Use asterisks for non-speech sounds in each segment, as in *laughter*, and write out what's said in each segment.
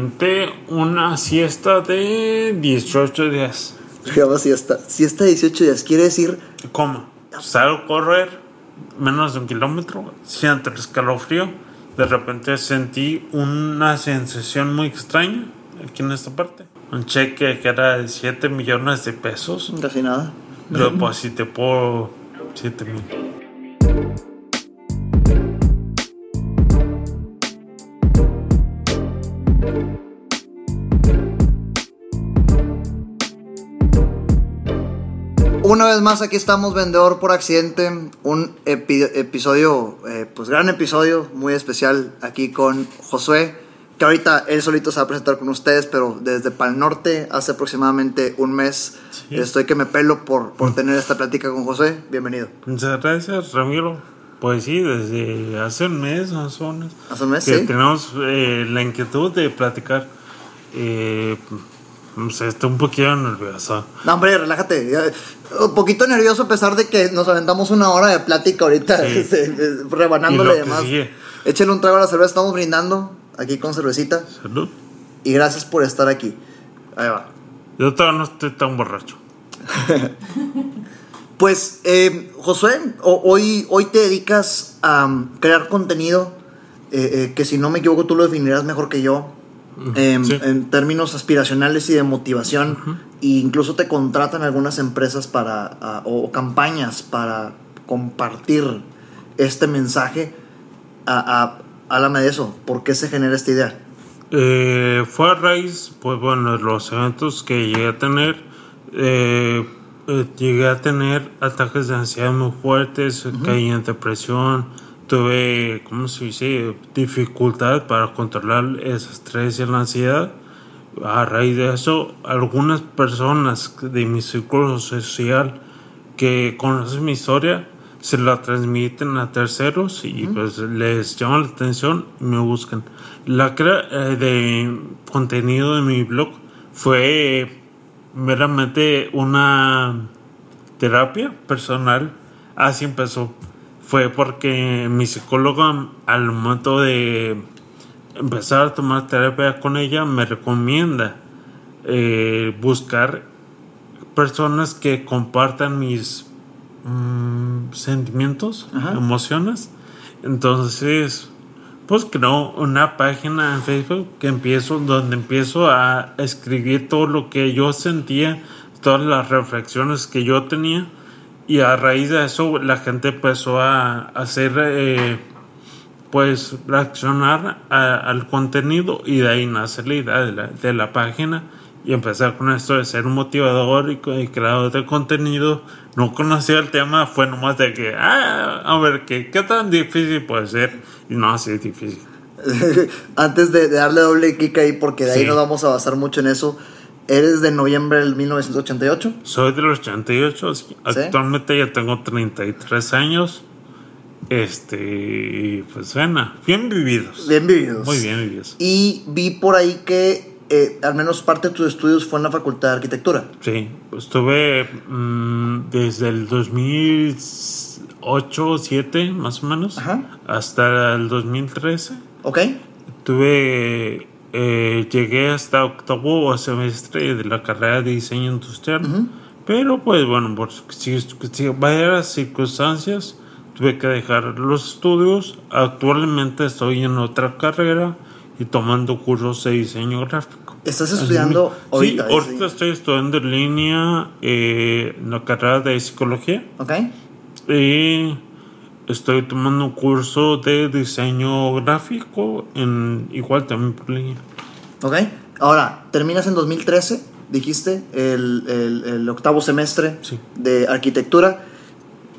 aventé una siesta de 18 días. Se llama siesta. Siesta de 18 días. Quiere decir. ¿Cómo? Salgo a correr menos de un kilómetro, siento el escalofrío. De repente sentí una sensación muy extraña aquí en esta parte. Un cheque que era de 7 millones de pesos. Casi nada. Lo deposité por 7 mil. Una vez más, aquí estamos, Vendedor por Accidente. Un epi- episodio, eh, pues gran episodio, muy especial aquí con Josué. Que ahorita él solito se va a presentar con ustedes, pero desde Pal Norte, hace aproximadamente un mes, Sí. estoy que me pelo por, por tener esta plática con Josué. Bienvenido. Muchas gracias, Ramiro. Pues sí, desde hace un mes más o menos. Hace un mes, que sí. tenemos eh, la inquietud de platicar. Eh, no sé, estoy un poquito nervioso. No, hombre, relájate. Un poquito nervioso a pesar de que nos aventamos una hora de plática ahorita, Sí. *laughs* este, rebanándole y demás. Échale un trago a la cerveza, estamos brindando aquí con cervecita. Salud. Y gracias por estar aquí. Ahí va. Yo todavía no estoy tan borracho. *laughs* Pues, eh, Josué, hoy, hoy te dedicas a um, crear contenido eh, eh, que si no me equivoco tú lo definirás mejor que yo. Em, sí. En términos aspiracionales y de motivación, e incluso te contratan algunas empresas para o campañas para compartir este mensaje. A, a, háblame de eso, ¿por qué se genera esta idea? Eh, fue a raíz, pues bueno, de los eventos que llegué a tener. eh, eh, llegué a tener ataques de ansiedad muy fuertes, caí en depresión, tuve, ¿cómo se dice?, dificultad para controlar el estrés y la ansiedad. A raíz de eso, algunas personas de mi círculo social que conocen mi historia se la transmiten a terceros y pues les llama la atención y me buscan. La crea eh, de contenido de mi blog fue meramente una terapia personal. Así empezó. Fue porque mi psicóloga al momento de empezar a tomar terapia con ella me recomienda eh, buscar personas que compartan mis mm, sentimientos, Ajá. emociones. Entonces, pues creo una página en Facebook que empiezo, donde empiezo a escribir todo lo que yo sentía, todas las reflexiones que yo tenía. Y a raíz de eso la gente empezó a hacer, eh, pues, reaccionar a- al contenido y de ahí nace la idea de la, de la página y empezar con esto de ser un motivador y, y creador de contenido. No conocía el tema, fue nomás de que, ah, a ver, ¿qué, qué tan difícil puede ser? Y no, así es difícil. *laughs* Antes de, de darle doble kick ahí, porque de ahí Sí. nos vamos a basar mucho en eso. Eres de noviembre del 1988. Soy del 88, sí. actualmente ya tengo 33 años. Este, pues suena, bien vividos. Bien vividos. Muy bien vividos. Y vi por ahí que eh, al menos parte de tus estudios fue en la Facultad de Arquitectura. Sí, estuve mm, desde el 2008 o 7 más o menos Ajá. hasta el 2013. ¿Ok? Tuve, eh, llegué hasta octavo semestre de la carrera de diseño industrial, pero pues bueno, por si, si varias circunstancias tuve que dejar los estudios. Actualmente estoy en otra carrera y tomando cursos de diseño gráfico. ¿Estás estudiando ahorita? Sí, ahorita estoy estudiando en línea eh, en la carrera de psicología ¿Ok? y estoy tomando un curso de diseño gráfico en igual también por línea. ¿Ok? Ahora, terminas en 2013, dijiste, el, el- el octavo semestre Sí. de arquitectura.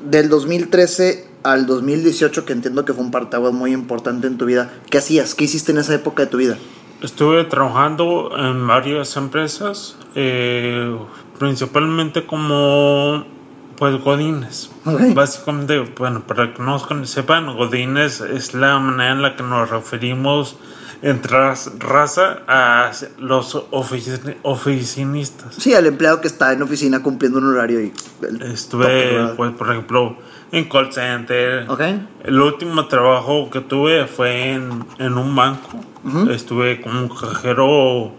Del 2013 al 2018, que entiendo que fue un partaguas muy importante en tu vida, ¿qué hacías? ¿Qué hiciste en esa época de tu vida? Estuve trabajando en varias empresas, eh, principalmente como pues Godines. Ok. *laughs* Básicamente, bueno, para que no nos sepan, Godines es la manera en la que nos referimos entras raza a los ofici- oficinistas. Sí, al empleado que está en oficina cumpliendo un horario y... Estuve, pues, por ejemplo, en call center. Ok. El último trabajo que tuve fue en, en un banco. Estuve como cajero,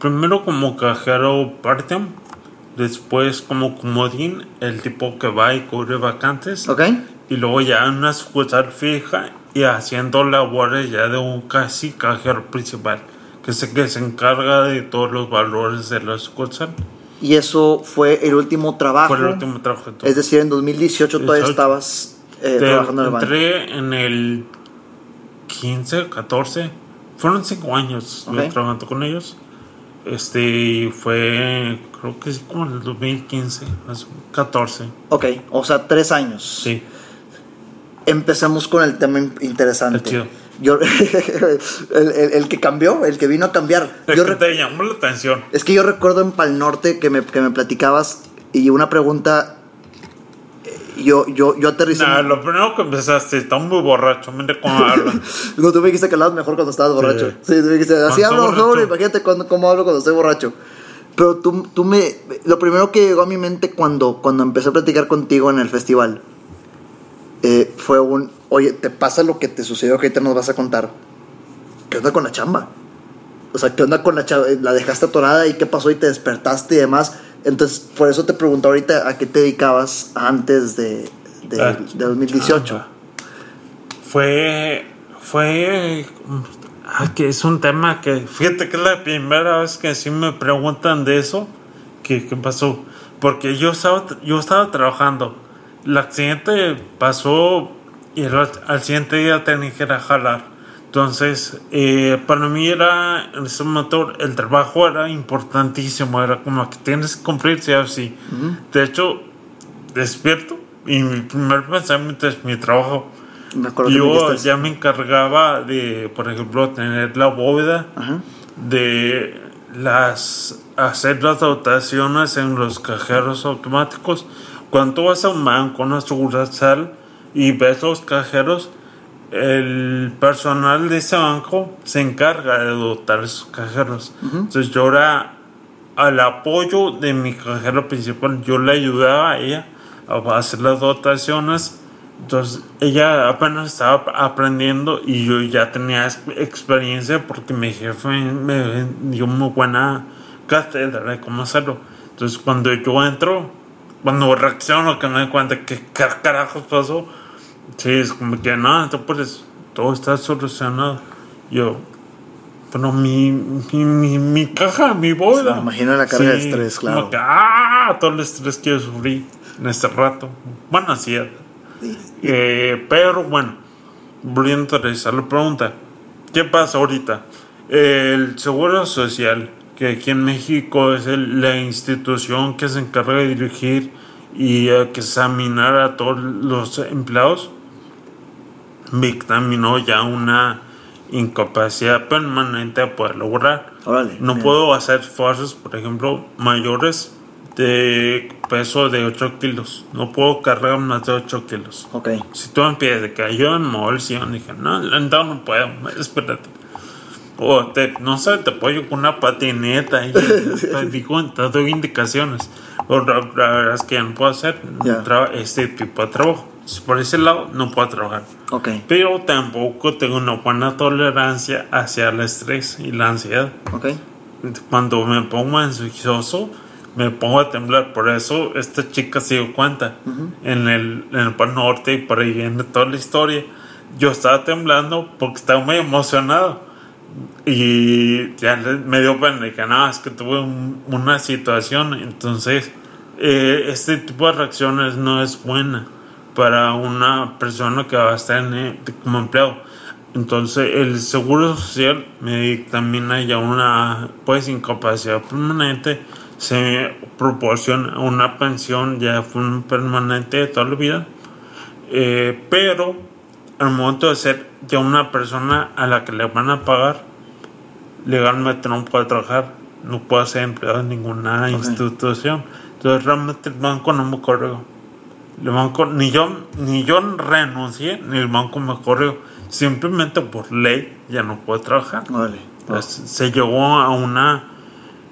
primero como cajero part-time, después como comodín, el tipo que va y cubre vacantes. Ok. Y luego ya en una sucursal fija y haciendo labores ya de un casi cajero principal, que es el que se encarga de todos los valores de la sucursal. Y eso fue el último trabajo. Fue el último trabajo tuve. Es decir, en 2018 todavía 18. estabas eh, Te- trabajando en el banco. entré en el 15, 14. Fueron 5 años yo Ok. trabajando con ellos. Este, fue, creo que sí, como en el 2015, más o menos, 14. Ok, o sea, tres años. Sí. Empecemos con el tema in- interesante. Está chido. Yo, *laughs* el, el- el que cambió, el que vino a cambiar. Es Yo que te llamó la atención. es que yo recuerdo en Pal Norte que me, que me platicabas y una pregunta. Yo, yo, yo aterricé. Nah, lo primero que empezaste, está muy borracho, mire cómo *laughs* habla. No, tú me dijiste que hablabas mejor cuando estabas borracho. Sí, tú me dijiste, así hablo sobre, imagínate cuando, cómo hablo cuando estoy borracho. Pero tú, tú me... Lo primero que llegó a mi mente cuando, cuando empecé a platicar contigo en el festival eh, fue un... Oye, ¿te pasa lo que te sucedió que ahorita nos vas a contar? ¿Qué onda con la chamba? O sea, ¿qué onda con la chamba? ¿La dejaste atorada y qué pasó y te despertaste y demás? Entonces, por eso te pregunto ahorita a qué te dedicabas antes de, de, Ah, de 2018. chamba. Fue. Fue. ah, que es un tema que. Fíjate que es la primera vez que sí me preguntan de eso. ¿Qué, qué pasó? Porque yo estaba, yo estaba trabajando. El accidente pasó y el- al siguiente día tenía que ir a jalar. Entonces, eh, para mí era, en ese momento, el trabajo era importantísimo. Era como que tienes que cumplir, sí o sí. De hecho, despierto y mi primer pensamiento es mi trabajo. Me Yo ya me encargaba de, por ejemplo, tener la bóveda, de las hacer las dotaciones en los cajeros automáticos. Cuando tú vas a un banco, una sucursal y ves los cajeros, el personal de ese banco se encarga de dotar esos cajeros. Entonces yo era al apoyo de mi cajero principal, yo le ayudaba a ella a hacer las dotaciones. Entonces ella apenas estaba aprendiendo y yo ya tenía ex- experiencia porque mi jefe me dio muy buena cátedra de cómo hacerlo. Entonces cuando yo entro, cuando reacciono, que me doy cuenta que qué carajos pasó, sí, es como que no, entonces todo está solucionado. Yo, pero mi, mi, mi, mi caja, mi bola. Me imagino la carga de estrés, claro. Como que, ah, todo el estrés que yo sufrí en este rato. Bueno, así es. Eh, pero bueno, volviendo a realizar la pregunta, ¿qué pasa ahorita? El Seguro Social, que aquí en México es el- la institución que se encarga de dirigir y eh, que examinar a todos los empleados, dictaminó ya una incapacidad permanente a poder lograr. Órale, No bien. puedo hacer esfuerzos, por ejemplo, mayores de peso de 8 kilos. No puedo cargar más de 8 kilos. Ok. Si tú empiezas de que yo en mover dije, no, neta no puedo, espérate. O te, no sé, te apoyo con una patineta y *laughs* te, digo, te doy indicaciones. O la, verdad es que ya no puedo hacer este tipo de trabajo. Si Por ese lado no puedo trabajar. Ok. Pero tampoco tengo una buena tolerancia hacia el estrés y la ansiedad. Ok. Cuando me pongo ansioso, me pongo a temblar. Por eso esta chica se dio cuenta. en, el, en el Pan Norte y por ahí viene toda la historia. Yo estaba temblando porque estaba muy emocionado. Y ya me dio pena. Dije, no, es que tuve un- una situación. Entonces, eh, este tipo de reacciones no es buena para una persona que va a estar en, eh, como empleado. Entonces, el seguro social me dictamina ya una pues incapacidad permanente. Se proporciona una pensión ya permanente de toda la vida. Eh, pero al momento de ser ya una persona a la que le van a pagar, legalmente no puede trabajar, no puede ser empleado en ninguna institución. Entonces realmente el banco no me corrió. El banco, ni yo, ni yo renuncié, ni el banco me corrió. simplemente por ley ya no puede trabajar. Pues, se llegó a una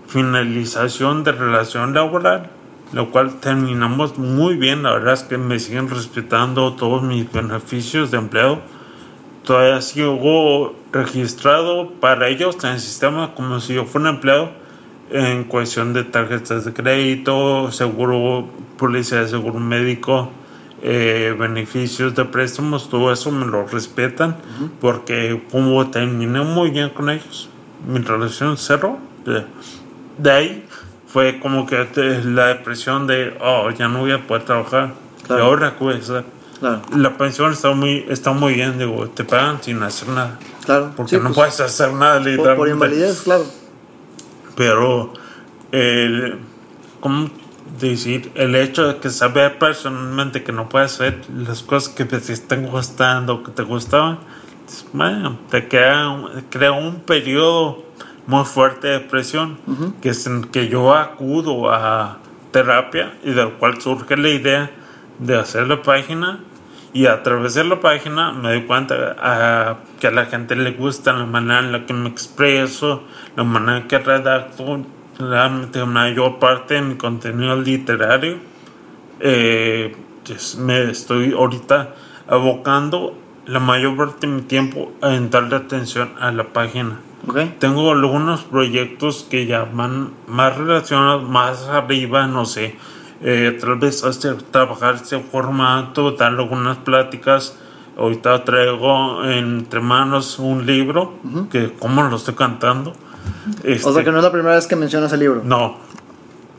finalización de relación laboral, lo cual terminamos muy bien. La verdad es que me siguen respetando todos mis beneficios de empleo. Todavía sigo registrado para ellos en el sistema como si yo fuera un empleado en cuestión de tarjetas de crédito, seguro, policía de seguro médico, eh, beneficios de préstamos, todo eso me lo respetan porque como terminé muy bien con ellos, mi relación cerró. De, de ahí fue como que la depresión de, oh, ya no voy a poder trabajar. Claro. Y ahora, pues, Claro, la pensión está muy, está muy bien, digo, te pagan sin hacer nada. claro. Porque Sí, no pues, puedes hacer nada por, por literalmente. invalidez, claro. Pero, el, ¿cómo decir? El hecho de que saber personalmente que no puedes hacer las cosas que te están gustando, que te gustaban, bueno, te crea, un- crea un periodo muy fuerte de depresión, que es en que yo acudo a terapia y del cual surge la idea de hacer la página y a través de la página me doy cuenta a, que a la gente le gusta la manera en la que me expreso, la manera en que redacto, la mayor parte de mi contenido literario. Eh, pues, me estoy ahorita abocando la mayor parte de mi tiempo a darle atención a la página. Tengo algunos proyectos que ya van más relacionados, más arriba, no sé. Eh, tal vez hacer, trabajar este formato, dar algunas pláticas. Ahorita traigo entre manos un libro, que como lo estoy cantando. O Este, sea que no es la primera vez que mencionas el libro. no,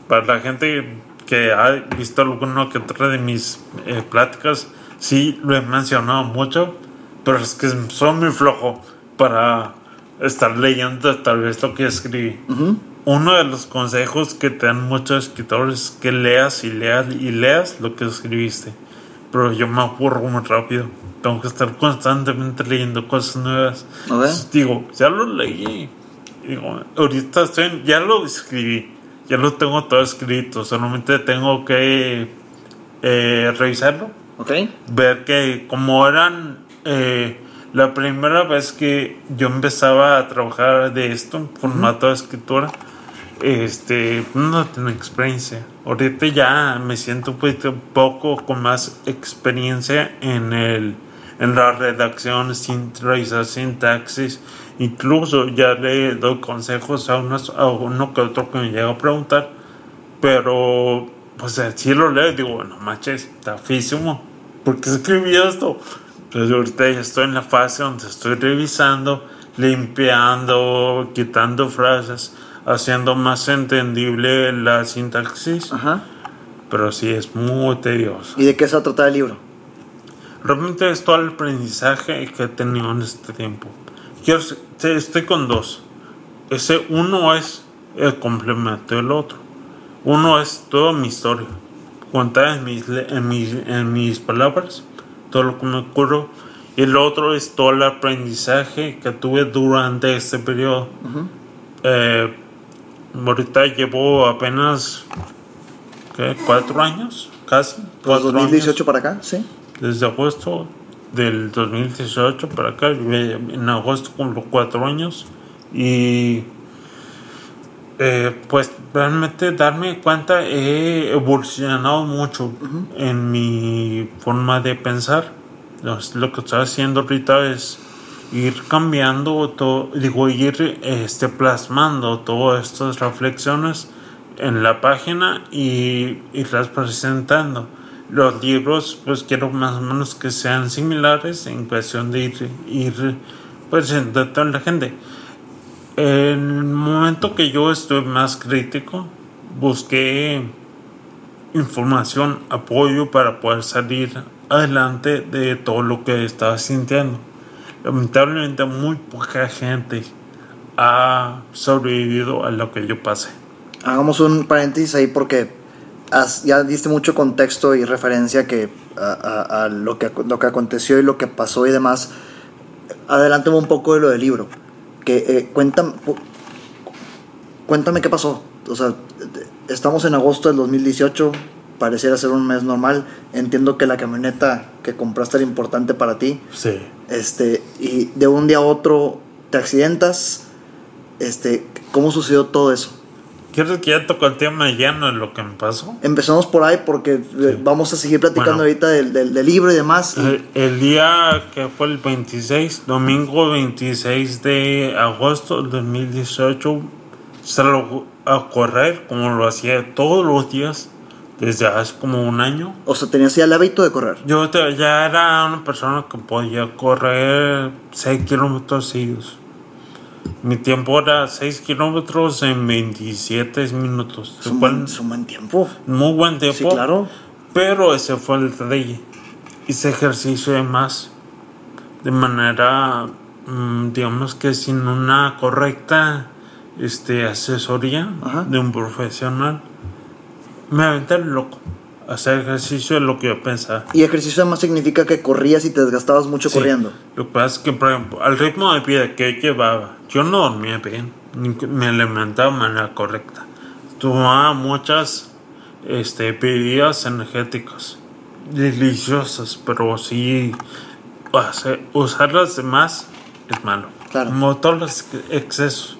para la gente que ha visto alguno que otra de mis eh, pláticas, sí lo he mencionado mucho, pero es que soy muy flojo para estar leyendo tal vez lo que escribí. Uno de los consejos que te dan muchos escritores es que leas y leas y leas lo que escribiste. Pero yo me aburro muy rápido. Tengo que estar constantemente leyendo cosas nuevas. Entonces, digo, ya lo leí. Digo, ahorita estoy, ya lo escribí. Ya lo tengo todo escrito. Solamente tengo que eh, revisarlo Ok. ver que como eran eh, la primera vez que yo empezaba a trabajar de esto en formato de escritura este no tenía experiencia ahorita ya me siento un poquito- poco con más experiencia en el en la redacción sin realizar sintaxis incluso ya le doy consejos a unos a uno que otro que me llega a preguntar pero, pues si lo leo, digo, bueno, manches, está físimo. ¿Por qué escribí esto? Pues ahorita ya estoy en la fase donde estoy revisando, limpiando, quitando frases, haciendo más entendible la sintaxis. Ajá. Pero sí es muy tedioso. ¿Y de qué se va a tratar el libro? Realmente es todo el aprendizaje que he tenido en este tiempo. Quiero, estoy con dos. Ese uno es el complemento del otro. Uno es toda mi historia, contada en mis, le- en mis, en mis palabras, todo lo que me ocurrió. Y el otro es todo el aprendizaje que tuve durante este periodo. Eh, ahorita llevo apenas ¿qué? cuatro años, casi. Pues cuatro 2018 años para acá, sí. desde agosto del 2018 para acá, en agosto cumplo cuatro años y eh, pues realmente darme cuenta he evolucionado mucho en mi forma de pensar. Lo que estoy haciendo ahorita es ir cambiando todo, digo, ir este, plasmando todas estas reflexiones en la página y irlas presentando. Los libros, pues quiero más o menos que sean similares en cuestión de ir, ir presentando a la gente. En el momento que yo estoy más crítico, busqué información, apoyo para poder salir adelante de todo lo que estaba sintiendo. Lamentablemente muy poca gente ha sobrevivido a lo que yo pasé. Hagamos un paréntesis ahí porque has- ya diste mucho contexto y referencia que a, lo, que, lo que aconteció y lo que pasó y demás. Adelántame un poco de lo del libro. Que, eh, cuéntame, cuéntame qué pasó. O sea, estamos en agosto del 2018. Pareciera ser un mes normal. Entiendo que la camioneta que compraste era importante para ti. Sí. Este, y de un día a otro te accidentas. Este, ¿cómo sucedió todo eso? ¿Quieres que ya toque el tema lleno de lo que me pasó? Empezamos por ahí porque eh, vamos a seguir platicando Bueno. ahorita del, del- del libro y demás. El, el día que fue el 26, domingo 26 de agosto del 2018, salgo a correr como lo hacía todos los días desde hace como un año. o sea, tenías ya el hábito de correr. Yo te- ya era una persona que podía correr 6 kilómetros seguidos. Mi tiempo era 6 kilómetros en 27 minutos. Es un, buen, es un buen tiempo. muy buen tiempo. Sí, claro. Pero ese fue el detalle. Hice ejercicio de más. De manera, mm, digamos que sin una correcta este, asesoría Ajá. de un profesional. Me aventé loco. Hacer ejercicio es lo que yo pensaba. Y ejercicio además significa que corrías y te desgastabas mucho Sí. corriendo. Lo que pasa es que, por ejemplo, al ritmo de vida que llevaba, yo no dormía bien, ni me alimentaba de manera correcta. Tomaba muchas este, bebidas energéticas, deliciosas, pero sí, hacer- usarlas de más es malo. Claro. Como todos los excesos.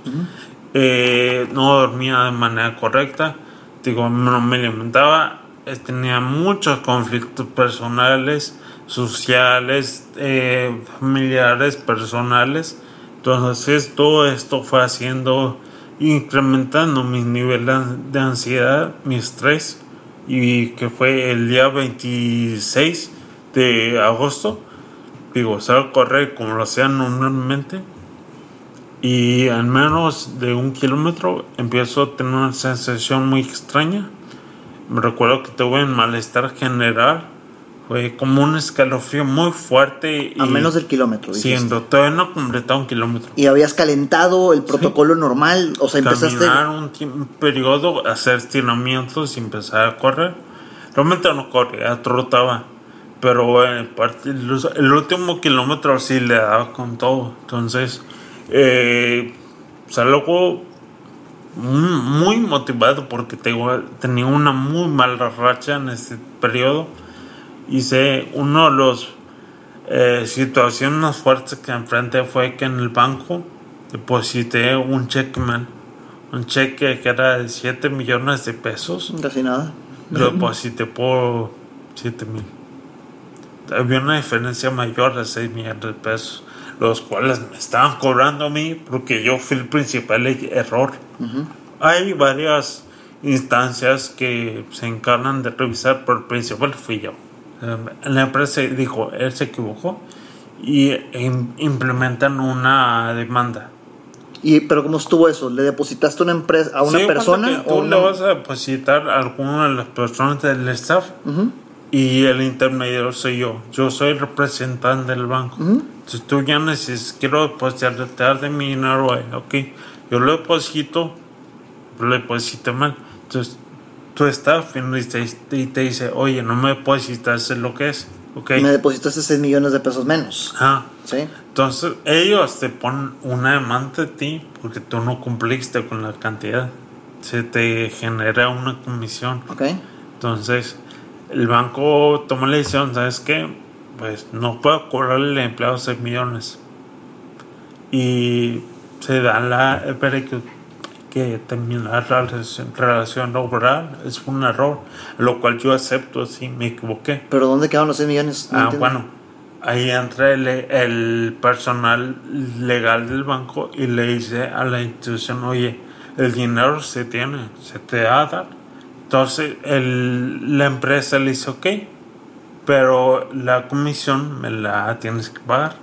Eh, no dormía de manera correcta, digo, no me alimentaba, tenía muchos conflictos personales, sociales, eh, familiares, personales. Entonces todo esto fue haciendo, incrementando mis niveles de ansiedad, mi estrés, y que fue el día 26 de agosto. Digo, salgo a correr como lo hacía normalmente y al menos de un kilómetro empiezo a tener una sensación muy extraña. Me recuerdo que tuve un malestar general. Fue como un escalofrío muy fuerte. Y A menos del kilómetro. dijiste. Siendo, todavía no completado un kilómetro. Y habías calentado el protocolo normal. O sea, empezaste. Caminar un, tiemp- un periodo, hacer estiramientos y empezar a correr. Realmente no corría, trotaba. Pero eh, parte- el último kilómetro sí le daba con todo. Entonces, eh, muy, motivado porque tengo- tenía una muy mala racha en este periodo. Hice uno de los eh, situaciones más fuertes que enfrenté fue que en el banco deposité un cheque mal. Un cheque que era de 7 millones de pesos. Casi nada. Lo deposité por 7 mil. Había una diferencia mayor de 6 millones de pesos, los cuales me estaban cobrando a mí porque yo fui el principal error. Hay varias instancias que se encargan de revisar, pero el principal fui yo. Eh, La empresa dijo, él se equivocó y im- implementan una demanda. Y, pero ¿cómo estuvo eso? ¿Le depositaste una empresa, a una Sí, persona? o tú una- le vas a depositar a alguna de las personas del staff. Y el intermediario soy yo. Yo soy el representante del banco. Entonces tú ya necesitas, quiero depositar de mi dinero, ok. Yo lo deposito, lo deposité mal. Entonces tu staff y te, y te dice, oye, no me depositas lo que es, ok. Me depositaste 6 millones de pesos menos. Ah, ¿Sí? entonces ellos te ponen una demanda de ti porque tú no cumpliste con la cantidad. Se te genera una comisión. ¿Ok? Entonces el banco toma la decisión, ¿sabes qué? Pues no puedo cobrarle al empleado 6 millones. Y se da la el veredicto que terminar la relación, relación laboral es un error, lo cual yo acepto, sí, me equivoqué. ¿Pero dónde quedaron los 6 millones? No Ah, entiendo. bueno, ahí entra el, el personal legal del banco y le dice a la institución, oye, el dinero se tiene, se te va a dar. Entonces el- la empresa le dice, ok, pero la comisión me la tienes que pagar.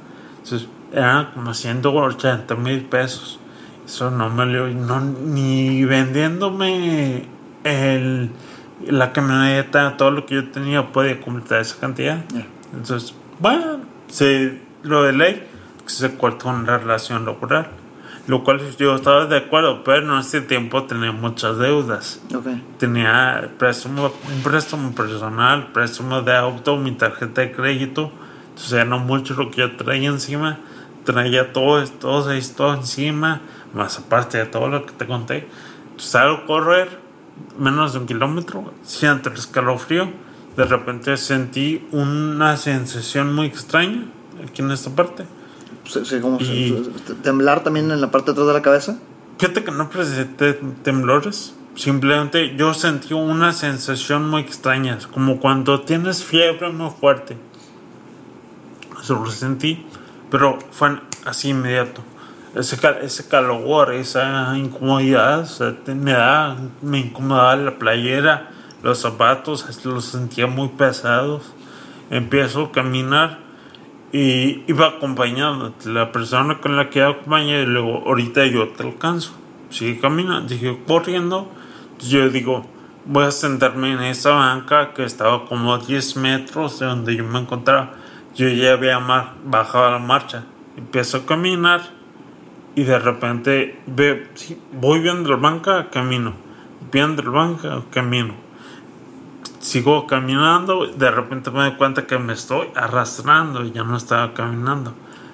Entonces eran como 180 mil pesos. Eso no me lo... No, ni vendiéndome el, la camioneta, todo lo que yo tenía, podía completar esa cantidad. Entonces, bueno, se, lo de ley se cortó una relación laboral. Lo cual yo estaba de acuerdo, pero en ese tiempo tenía muchas deudas. Ok. Tenía préstamo, un préstamo personal, préstamo de auto, mi tarjeta de crédito. Entonces era mucho lo que yo traía encima. Traía todo esto, todo esto encima, más aparte de todo lo que te conté. Entonces salgo a correr menos de un kilómetro, siento el escalofrío. De repente sentí una sensación muy extraña aquí en esta parte. Sí, sí, como Y- se- temblar también en la parte de atrás de la cabeza. Fíjate que no presenté temblores. Simplemente yo sentí una sensación muy extraña, como cuando tienes fiebre muy fuerte. Eso lo sentí, pero fue así inmediato. Ese, cal- ese calor, esa incomodidad, o sea, me da, me incomodaba la playera, los zapatos, los sentía muy pesados. Empiezo a caminar y iba acompañado. La persona con la que acompañé, y luego, ahorita yo te alcanzo. Sigue caminando, dije corriendo. Yo digo, voy a sentarme en esa banca que estaba como a 10 metros de donde yo me encontraba. Yo ya había bajado la marcha. Empiezo a caminar y de repente ve, voy viendo la banca, camino. Viendo la banca, camino sigo caminando, de repente me doy cuenta que me estoy arrastrando y ya no estaba caminando.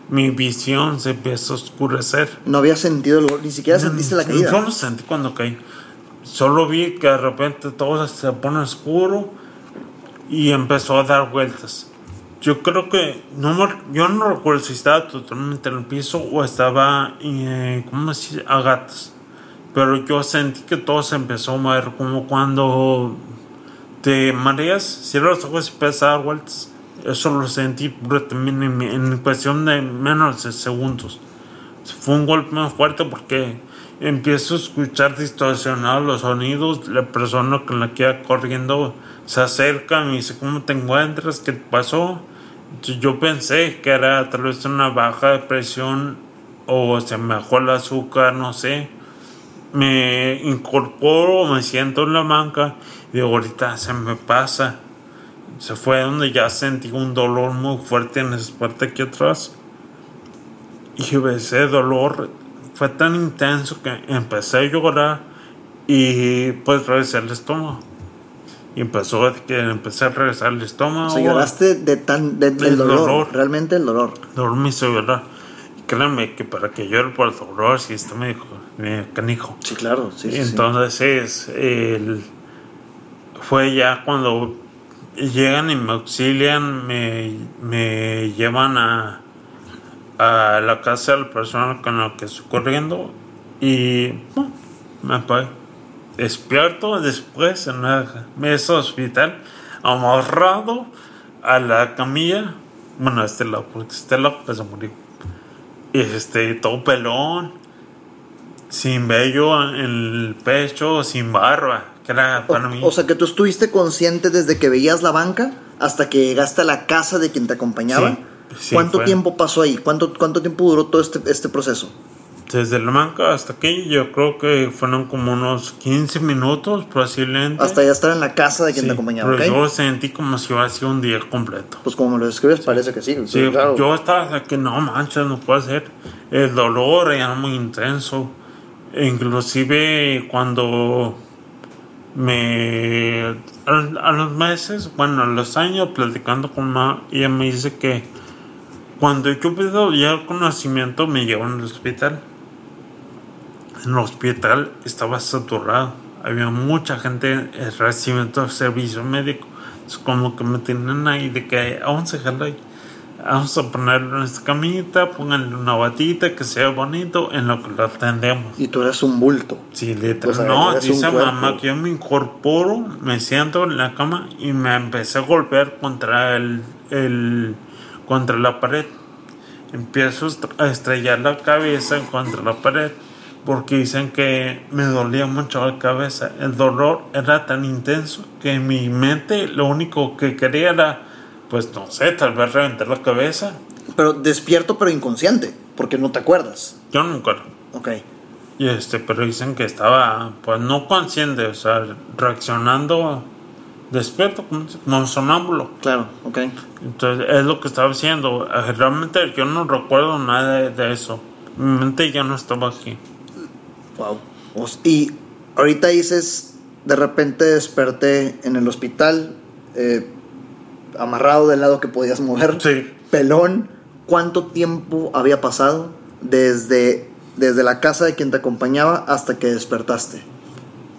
Mi visión se empieza a oscurecer. No había sentido ni siquiera sentiste la caída. Yo no sentí cuando caí. Solo vi que de repente todo se pone oscuro y empezó a dar vueltas. Yo creo que no yo no recuerdo si estaba totalmente en el piso o estaba eh, ¿cómo dice? a gatas. Pero yo sentí que todo se empezó a mover como cuando te mareas, cierras los ojos y a dar vueltas. Eso lo sentí también en, en cuestión de menos de segundos. Fue un golpe muy fuerte porque empiezo a escuchar distorsionados los sonidos. La persona con la que iba corriendo se acerca, me dice, ¿cómo te encuentras? ¿Qué te pasó? Yo pensé que era tal vez una baja de presión o se me bajó el azúcar, no sé. Me incorporo, me siento en la banca y digo, ahorita se me pasa. Se fue donde ya sentí un dolor muy fuerte en esa parte aquí atrás. Y ese dolor fue tan intenso que empecé a llorar y pues regresé al estómago. Y empezó a que empecé a regresar al estómago. O sea, lloraste de tan, de- del El dolor, dolor. realmente el dolor. El dolor me hizo llorar. Y créanme que para que llore por el dolor, si está me dijo, me canijo. Sí, claro, sí, sí, sí. Entonces, el- fue ya cuando llegan y me auxilian, me, me llevan a, a la casa de la persona con la que estoy corriendo y me apagué. Despierto después en una mesa hospital, amarrado a la camilla. Bueno, a este lado, porque este lado pues se murió. Este, todo pelón, sin vello en el pecho, sin barba, que era para mí. O, o sea que tú estuviste consciente desde que veías la banca hasta que llegaste a la casa de quien te acompañaba. Sí, sí, ¿Cuánto fue. tiempo pasó ahí? ¿Cuánto, ¿Cuánto tiempo duró todo este, este proceso? Desde la banca hasta aquí, yo creo que fueron como unos 15 minutos, posiblemente. Hasta ya estar en la casa de quien Sí, te acompañaba, pero yo sentí como si hubiera sido un día completo. Pues como lo describes, parece que sí. Sí, claro. yo estaba que no manches, no puede ser. El dolor era muy intenso. Inclusive cuando me a, los meses, bueno, a los años platicando con mamá, ella me dice que cuando yo pido ya el conocimiento me llevan al hospital. En el hospital estaba saturado. Había mucha gente eh, recibiendo servicio médico. Es como que me tienen ahí de que vamos a dejarlo ahí. Vamos a ponerlo en esta camita, pónganle una batita que sea bonito en lo que lo atendemos. Y tú eres un bulto. Sí, literal. O sea, no, dice mamá que yo me incorporo, me siento en la cama y me empecé a golpear contra el, el contra la pared. Empiezo a estrellar la cabeza contra la pared porque dicen que me dolía mucho la cabeza. El dolor era tan intenso que en mi mente lo único que quería era, pues no sé, tal vez reventar la cabeza. Pero despierto, pero inconsciente, porque no te acuerdas. Yo nunca. Ok. Y este, pero dicen que estaba, pues no consciente, o sea, reaccionando despierto, como, como sonámbulo. Claro, ok. Entonces, es lo que estaba haciendo. Realmente yo no recuerdo nada de, de eso. Mi mente ya no estaba aquí. Wow. Y ahorita dices, de repente desperté en el hospital, eh, amarrado del lado que podías mover, Sí. pelón. ¿Cuánto tiempo había pasado desde, desde la casa de quien te acompañaba hasta que despertaste?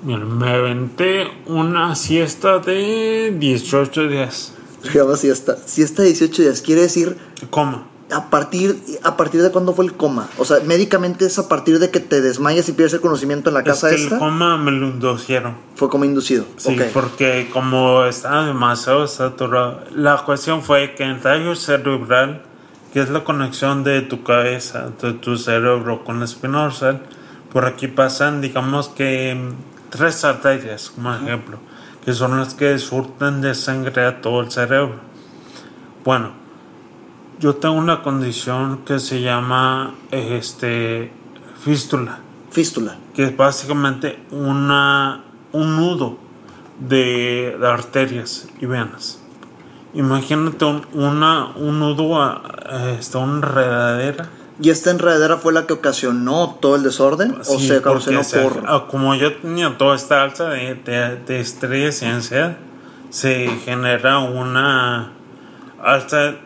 Mira, me aventé una siesta de 18 días. Se llama siesta. Siesta de 18 días. Quiere decir, Coma. ¿A partir, ¿a partir de cuándo fue el coma? O sea, médicamente es a partir de que te desmayas y pierdes el conocimiento en la Es casa que esta. el coma me lo inducieron. Fue como inducido. Sí, porque como estaba demasiado saturado, la cuestión fue que en rayo cerebral, que es la conexión de tu cabeza, de tu cerebro con la espina dorsal, por aquí pasan, digamos que mm, tres arterias, como ejemplo, que son las que surten de sangre a todo el cerebro. Bueno, yo tengo una condición que se llama este fístula Fístula. que es básicamente una, un nudo de, de arterias y venas. Imagínate un, una, un nudo, a, a esta, una enredadera. ¿Y esta enredadera fue la que ocasionó todo el desorden? ¿O Sí, se porque, ocasionó o por.? ah, como yo tenía toda esta alza de, de, de estrés y ansiedad, se genera una alta,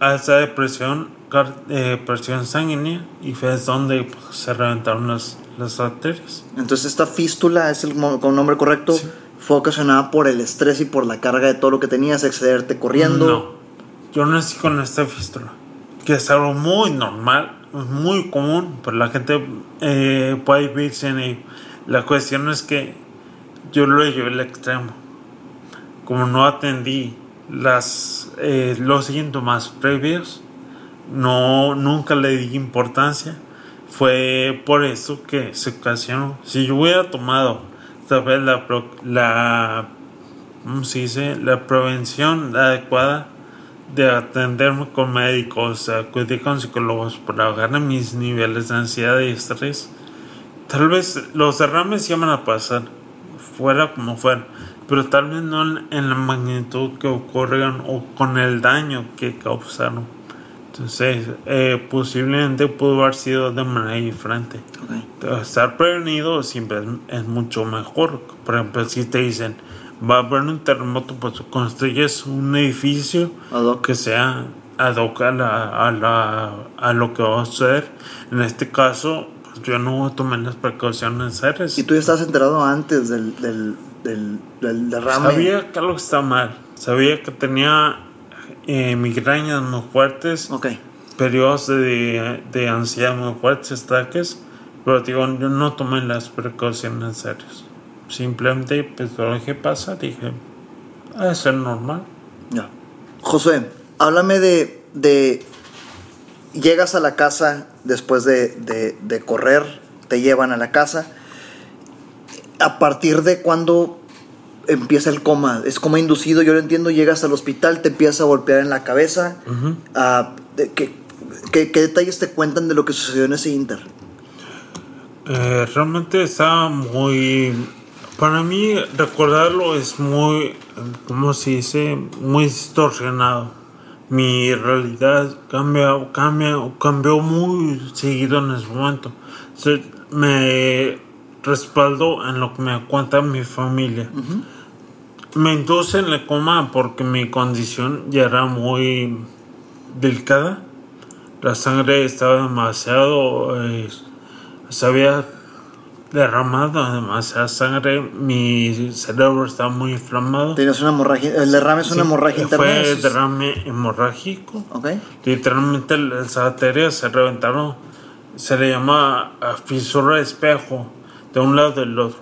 alta de presión, car- eh, presión sanguínea y fue donde pues, se reventaron las, las arterias. Entonces, esta fístula es el con nombre correcto. Fue ocasionada por el estrés y por la carga de todo lo que tenías, excederte corriendo. No, yo nací con esta fístula, que es algo muy normal, muy común, pero la gente eh, puede vivir sin ello. La cuestión es que yo lo llevé al extremo. Como no atendí las, eh, los síntomas previos, no, nunca le di importancia. Fue por eso que se ocasionó. Si yo hubiera tomado tal vez la, la ¿cómo se dice? La prevención adecuada de atenderme con médicos, acudir con psicólogos para bajar mis niveles de ansiedad y estrés. Tal vez los derrames iban a pasar, fuera como fuera, pero tal vez no en, la magnitud que ocurrieron o con el daño que causaron. Entonces, eh, posiblemente pudo haber sido de manera diferente. Ok. Estar prevenido siempre es, es mucho mejor. Por ejemplo, si te dicen va a haber un terremoto, pues construyes un edificio que sea ad hoc a, la, a, la- a lo que va a suceder. En este caso, pues yo no tomé las precauciones necesarias. Y tú ya estabas enterado antes del, del, del, del derrame. Sabía que algo está mal. Sabía que tenía eh, migrañas muy fuertes. Periodos de, de ansiedad muy fuertes, ataques, pero digo, yo no tomé las precauciones necesarias. Simplemente, pues lo dejé pasar, dije, ha de ser normal. Ya. Josué, háblame de, de. Llegas a la casa después de, de, de correr, te llevan a la casa. ¿A partir de cuándo empieza el coma? Es coma inducido, yo lo entiendo. Llegas al hospital, te empiezas a golpear en la cabeza. Ah, ¿qué, qué, qué detalles te cuentan de lo que sucedió en ese inter? Eh, realmente está muy... Para mí recordarlo es muy, ¿cómo se dice? Muy distorsionado. Mi realidad cambia, cambia, cambió muy seguido en ese momento. Me respaldo en lo que me cuenta mi familia. Me induce en el coma porque mi condición ya era muy delicada. La sangre estaba demasiado... eh, se había derramado demasiada sangre, mi cerebro estaba muy inflamado. Tenías una hemorragia. El derrame es una hemorragia interna. Fue derrame hemorrágico. Literalmente las arterias se reventaron. Se le llama fisura de espejo de un lado del otro.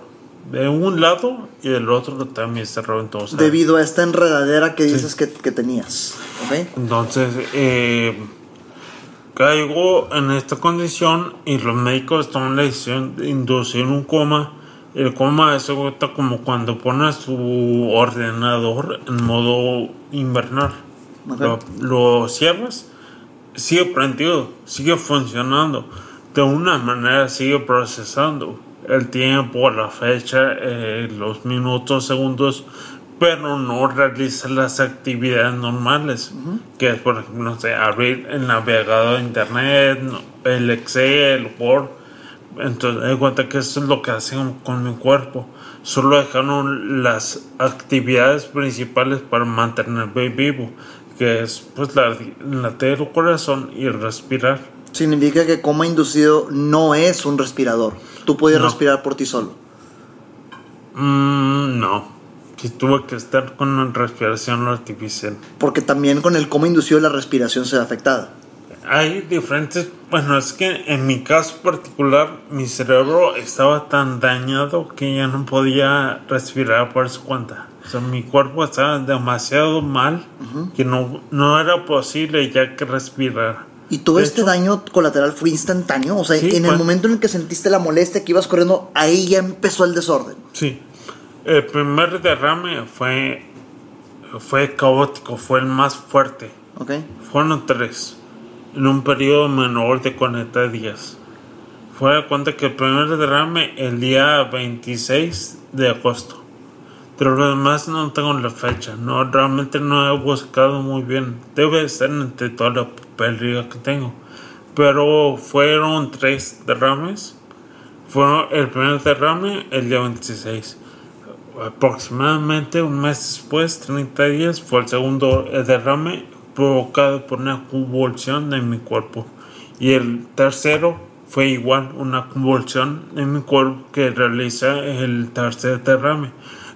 De un lado y del otro también o sea, Debido a esta enredadera que dices que, que tenías. Entonces, eh, caigo en esta condición y los médicos toman la decisión de inducir un coma. El coma es como cuando pones tu ordenador en modo invernal. Lo cierras, sigue prendido, sigue funcionando. De una manera sigue procesando el tiempo, la fecha, eh, los minutos, segundos, pero no realiza las actividades normales, que es, por ejemplo, no sé, abrir el navegador de internet, el Excel, Word. Entonces, me cuenta que eso es lo que hacen con mi cuerpo. Solo dejaron las actividades principales para mantenerme vivo, que es pues la latir el corazón y respirar. Significa que coma inducido no es un respirador. Tú podías No. respirar por ti solo. Mm, no. Sí tuve que estar con una respiración artificial. Porque también con el coma inducido la respiración se ve afectada. Hay diferentes, bueno, es que en mi caso particular mi cerebro estaba tan dañado que ya no podía respirar por su cuenta. O sea, mi cuerpo estaba demasiado mal que no, no era posible ya que respirar. ¿Y todo De este hecho- daño colateral fue instantáneo? O sea, Sí, en el momento en el que sentiste la molestia que ibas corriendo, ahí ya empezó el desorden. Sí. El primer derrame fue, fue caótico, fue el más fuerte. ¿Ok? Fueron tres, en un periodo menor de 40 días. Fue de cuenta que el primer derrame el día 26 de agosto. Pero lo demás no tengo la fecha. No, realmente no he buscado muy bien. Debe estar entre toda la papelería que tengo. Pero fueron tres derrames. Fue el primer derrame el día 26. Aproximadamente un mes después, 30 días, fue el segundo derrame provocado por una convulsión en mi cuerpo. Y el tercero fue igual, una convulsión en mi cuerpo que realiza el tercer derrame.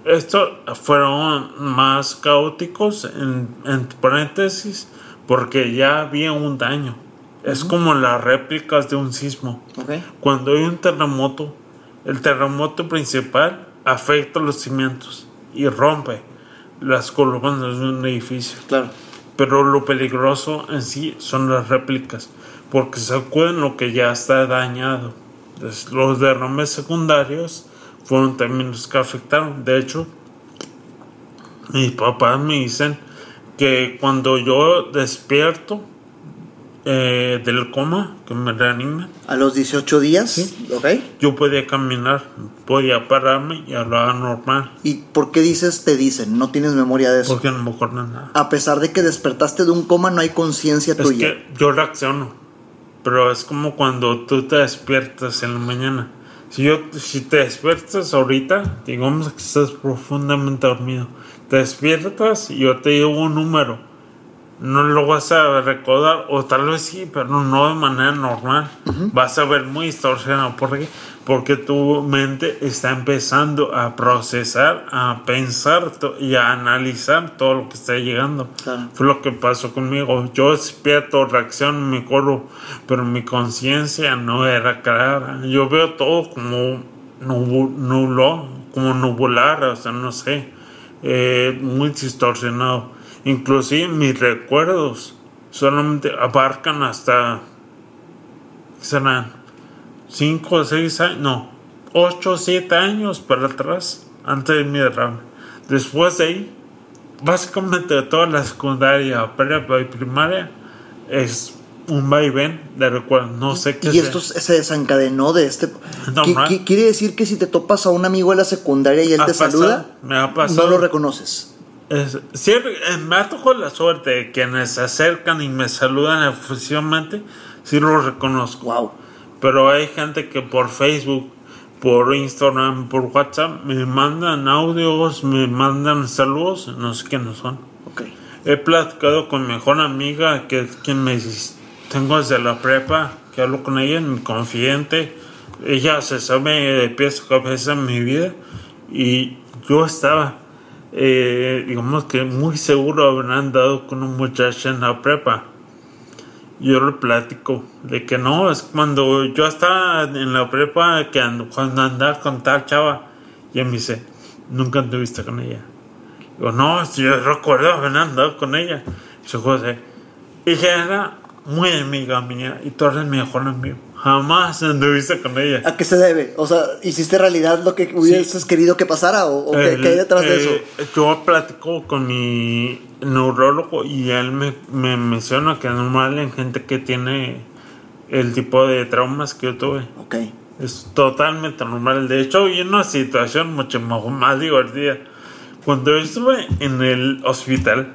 Estos fueron más caóticos, en, en paréntesis, porque ya había un daño. Es como las réplicas de un sismo. ¿Ok? Cuando hay un terremoto, el terremoto principal afecta los cimientos y rompe las columnas de un edificio. Claro. Pero lo peligroso en sí son las réplicas, porque sacuden lo que ya está dañado. Entonces, los derrames secundarios fueron también los que afectaron. De hecho, mis papás me dicen que cuando yo despierto eh, del coma, que me reaniman, A los 18 días, ¿ok? yo podía caminar, podía pararme y hablar normal, ¿Y por qué dices te dicen? No tienes memoria de eso. porque no me acuerdo nada. A pesar de que despertaste de un coma, no hay conciencia Es tuya. que yo reacciono, pero es como cuando tú te despiertas en la mañana. Si, yo, si te despiertas ahorita, digamos que estás profundamente dormido, te despiertas y yo te digo un número. No lo vas a recordar, o tal vez sí, pero no de manera normal. Vas a ver muy distorsionado. ¿Por qué? Porque tu mente está empezando a procesar, a pensar y a analizar todo lo que está llegando. Claro. Fue lo que pasó conmigo. Yo despierto, reacciono, me corro, pero mi conciencia no era clara. Yo veo todo como nulo, como nubular, o sea, no sé, eh, muy distorsionado. Inclusive mis recuerdos solamente abarcan hasta, ¿qué serán? 5 o 6 años, no, 8 o 7 años para atrás, antes de mi derrame. Después de ahí, básicamente toda la secundaria, prepa y primaria es un vaivén de recuerdos. No sé qué Y esto se se desencadenó de este... Normal. ¿Qui- qui- Quiere decir que si te topas a un amigo de la secundaria y él te pasado, saluda, me ha pasado. no lo reconoces. Es- sí, eh, me ha tocado la suerte de quienes se acercan y me saludan efusivamente, sí lo reconozco. Wow. Pero hay gente que por Facebook, por Instagram, por WhatsApp, me mandan audios, me mandan saludos, no sé quiénes son. Ok. He platicado con mi mejor amiga, que es quien me tengo desde la prepa, que hablo con ella, mi confidente. Ella se sabe de pies a cabeza en mi vida y yo estaba, eh, digamos que muy seguro de haber andado con un muchacho en la prepa. Yo le platico de que no, es cuando yo estaba en la prepa, que ando- cuando andaba con tal chava, y él me dice, nunca anduviste con ella. Digo, no, yo recuerdo haber andado con ella. Dice José, ella era muy amiga mía y tú eres mi mejor amigo. Jamás anduviste con ella. ¿A qué se debe? O sea, ¿hiciste realidad lo que hubieses querido que pasara? ¿O, o qué, El- qué hay detrás de eh, eso? Yo platico con mi neurólogo y él me, me menciona que es normal en gente que tiene el tipo de traumas que yo tuve. Ok. Es totalmente normal. De hecho, hay una situación mucho más, más divertida. Cuando yo estuve en el hospital,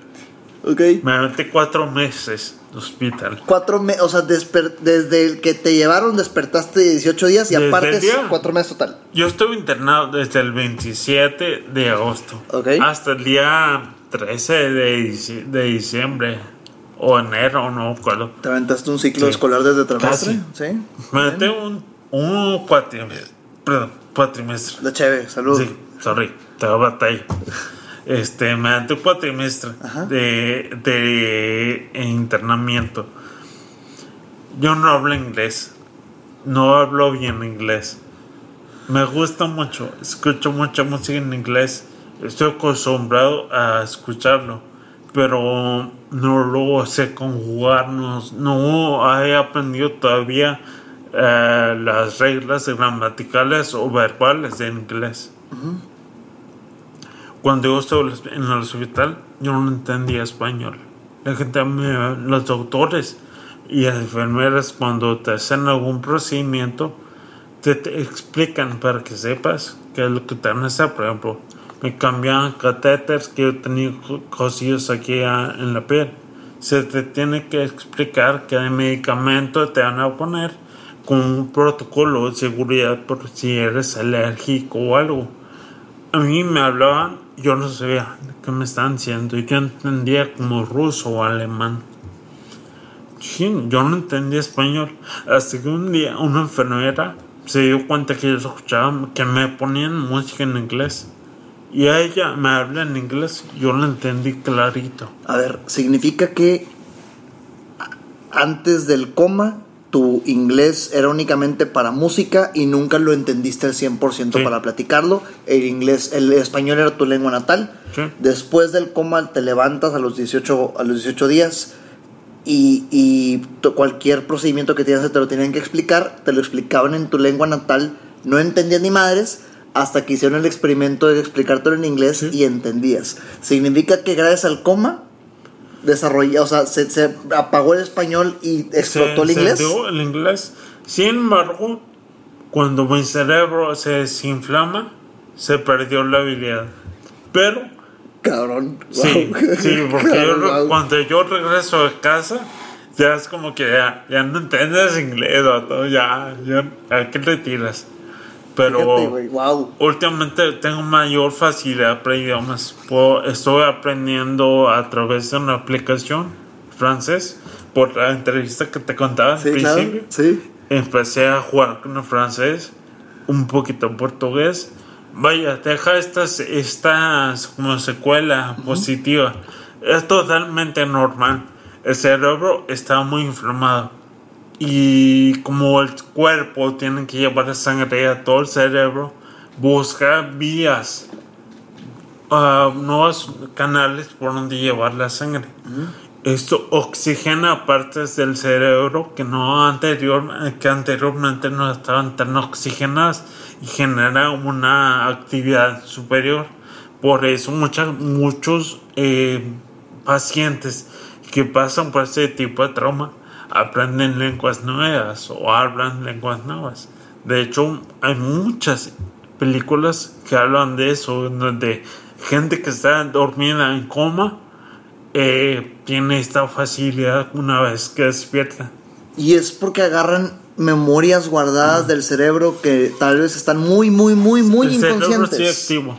Ok. me aventé cuatro meses de hospital. Cuatro meses, o sea, desde el que te llevaron despertaste 18 días y Desde aparte día. cuatro meses total. Yo estuve internado desde el 27 de agosto hasta el día 13 de, de diciembre o enero, no me acuerdo. ¿Te aventaste un ciclo Sí. escolar desde trimestre? Casi. Sí. Me aventé un, un cuatrimestre, perdón, cuatrimestre. La chévere, salud. Sí, sorry, te va a batalla. Este, me dan tu cuatrimestre de, de internamiento. Yo no hablo inglés. No hablo bien inglés. Me gusta mucho. Escucho mucha música en inglés. Estoy acostumbrado a escucharlo. Pero no lo sé conjugar. No, no he aprendido todavía eh, las reglas gramaticales o verbales de inglés. Cuando yo estaba en el hospital, yo no entendía español. La gente, los doctores y las enfermeras, cuando te hacen algún procedimiento, te, te explican para que sepas qué es lo que te van a hacer. Por ejemplo, me cambiaban catéteres que yo tenía co- cosillos aquí ah, en la piel. Se te tiene que explicar qué medicamento te van a poner con un protocolo de seguridad por si eres alérgico o algo. A mí me hablaban, yo no sabía qué me estaban diciendo. Yo entendía como ruso o alemán. Sí, yo no entendía español. Hasta que un día una enfermera se dio cuenta que yo escuchaba, que me ponían música en inglés. Y a ella me habla en inglés, yo lo entendí clarito. A ver, significa que antes del coma tu inglés era únicamente para música y nunca lo entendiste al 100% Sí. para platicarlo. El inglés, el español era tu lengua natal. Sí. Después del coma te levantas a los 18, a los 18 días y, cualquier procedimiento que tienes te lo tenían que explicar, te lo explicaban en tu lengua natal, no entendías ni madres hasta que hicieron el experimento de explicártelo en inglés Sí. y entendías. Significa que gracias al coma desarrolla, o sea, se, se apagó el español y explotó el Se- se inglés. dio el inglés. Sin embargo, cuando mi cerebro se desinflama, se perdió la habilidad. Pero Cabrón. Sí, Wow. sí, porque yo *laughs* Cabrón, re- wow. cuando yo regreso a casa, ya es como que ya, ya no entiendes inglés, vato, ya, ya, ¿a qué le tiras? Pero Fíjate, wow. últimamente tengo mayor facilidad para idiomas. Puedo- estoy aprendiendo a través de una aplicación francés por la entrevista que te contaba al Sí, principio. claro. Sí. Empecé a jugar con el francés, un poquito en portugués. Vaya, deja estas, estas como secuela positiva. Es totalmente normal. El cerebro está muy inflamado. Y como el cuerpo tiene que llevar la sangre a todo el cerebro, busca vías, ah, nuevos canales por donde llevar la sangre. Esto oxigena partes del cerebro que no anterior, que anteriormente no estaban tan oxigenadas y genera una actividad superior. Por eso muchas, muchos eh, pacientes que pasan por ese tipo de trauma aprenden lenguas nuevas o hablan lenguas nuevas. De hecho, hay muchas películas que hablan de eso, donde gente que está dormida en coma eh, tiene esta facilidad una vez que despierta. Y es porque agarran memorias guardadas del cerebro que tal vez están muy, muy, muy, muy el cerebro inconscientes. sigue activo.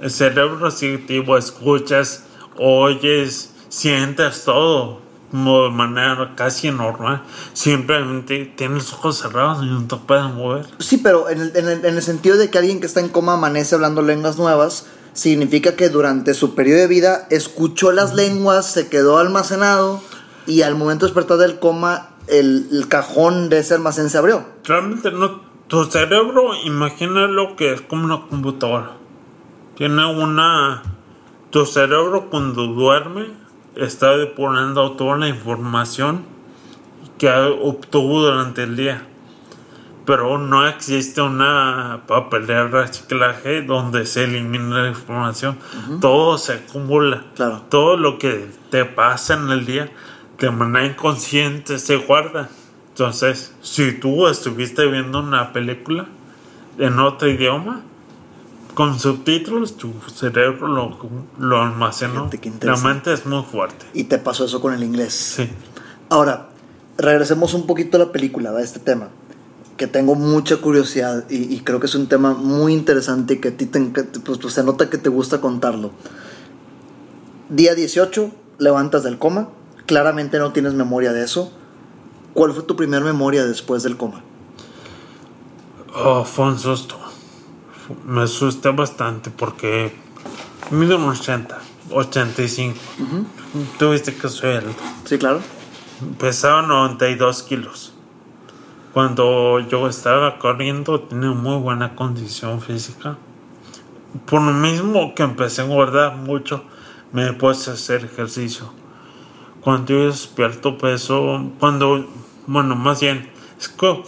El cerebro sigue activo, escuchas, oyes, sientes todo de manera casi normal. Simplemente tienes los ojos cerrados y no te puedes mover. Sí, pero en el, en el- en el sentido de que alguien que está en coma amanece hablando lenguas nuevas, significa que durante su periodo de vida escuchó las lenguas, se quedó almacenado y al momento de despertar del coma, el, el cajón de ese almacén se abrió. Realmente no. Tu cerebro, imagínalo que es como una computadora. Tiene una. Tu cerebro cuando duerme está depurando toda la información que obtuvo durante el día. Pero no existe una papelera de reciclaje donde se elimina la información. Todo se acumula. Claro. Todo lo que te pasa en el día de manera inconsciente se guarda. Entonces, si tú estuviste viendo una película en otro idioma, con subtítulos, tu cerebro lo, lo almacenó. La mente es muy fuerte. Y te pasó eso con el inglés. Sí. Ahora, regresemos un poquito a la película, a este tema, que tengo mucha curiosidad y, y creo que es un tema muy interesante y que a ti te, pues, pues, se nota que te gusta contarlo. Día 18, levantas del coma, claramente no tienes memoria de eso. ¿Cuál fue tu primera memoria después del coma? Oh, fue un susto. Me asusté bastante porque mido un 80, 85. Tuviste que soy alto. Sí, claro. Pesaba 92 kilos. Cuando yo estaba corriendo tenía muy buena condición física. Por lo mismo que empecé a engordar mucho, me puse a hacer ejercicio. Cuando yo despierto peso, cuando, bueno, más bien,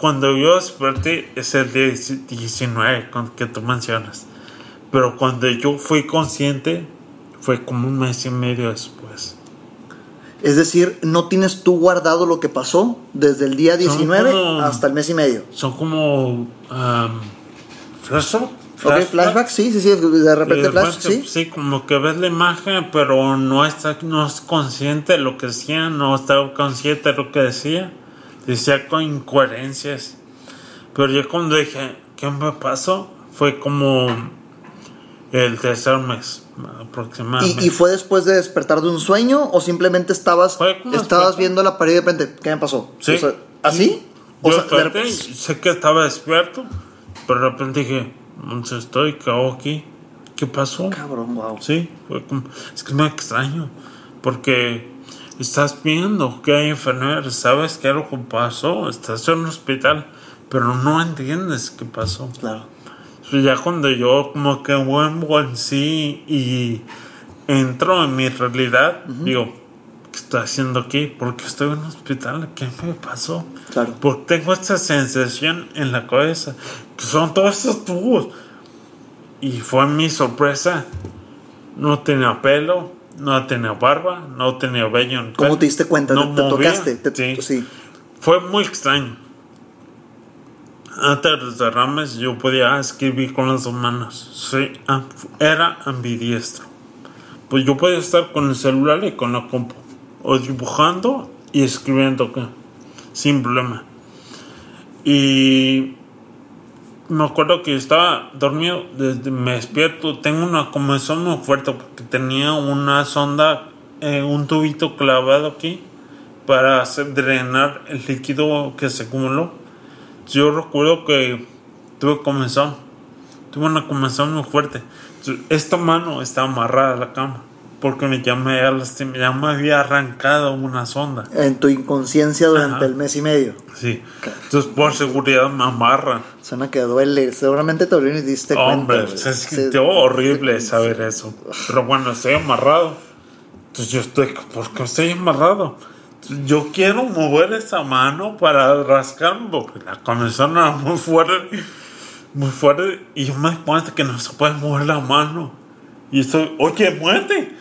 cuando yo desperté es el día 19 con que tú mencionas. Pero cuando yo fui consciente fue como un mes y medio después. Es decir, no tienes tú guardado lo que pasó desde el día 19 como- hasta el mes y medio. Son como um, flashback. Ok, flashback, sí, sí, sí, de repente flash, bueno, sí. como que ves la imagen, pero no está, no es consciente de lo que decía, no está consciente de lo que decía. Decía con incoherencias. Pero yo cuando dije, ¿qué me pasó? Fue como el tercer mes, aproximadamente. ¿Y, y fue después de despertar de un sueño o simplemente estabas, estabas viendo la pared y de repente, ¿qué me pasó? Sí. O sea, ¿Así? O Yo sea, de sé que estaba despierto, pero de repente dije, ¿dónde estoy? ¿Qué hago aquí? ¿Qué pasó? Cabrón, wow. Sí, fue como, es que me extraño, porque estás viendo que hay enfermeras, sabes que algo pasó, estás en un hospital, pero no entiendes qué pasó. Claro. So, ya cuando yo como que vuelvo en sí y entro en mi realidad, digo, ¿qué estoy haciendo aquí? ¿Por qué estoy en un hospital? ¿Qué me pasó? Claro. Porque tengo esta sensación en la cabeza, que son todos estos tubos. Y fue mi sorpresa. No tenía pelo, no tenía barba, no tenía vello. en ¿Cómo te diste cuenta? no ¿Te, te tocaste? Te- Sí. sí. Fue muy extraño. Antes de los derrames yo podía escribir con las dos manos. Sí, am- era ambidiestro. Pues yo podía estar con el celular y con la compu. O dibujando y escribiendo acá. Sin problema. Y me acuerdo que estaba dormido, desde me despierto, tengo una comezón muy fuerte porque tenía una sonda, eh, un tubito clavado aquí para hacer drenar el líquido que se acumuló. Yo recuerdo que tuve comezón, tuve una comezón muy fuerte. Esta mano estaba amarrada a la cama porque ya, me, ya me había arrancado una sonda. En tu inconsciencia durante Ajá. el mes y medio. Sí. Entonces por seguridad me amarran. Suena que duele. Seguramente te dolió y diste Hombre, cuenta. güey. se Sí. sintió horrible saber eso. Pero bueno, estoy amarrado. Entonces yo estoy, ¿por qué estoy amarrado? Yo quiero mover esa mano para rascarme porque la comezón era muy fuerte, muy fuerte. Y yo me di cuenta que no se puede mover la mano. Y estoy, oye, muévete,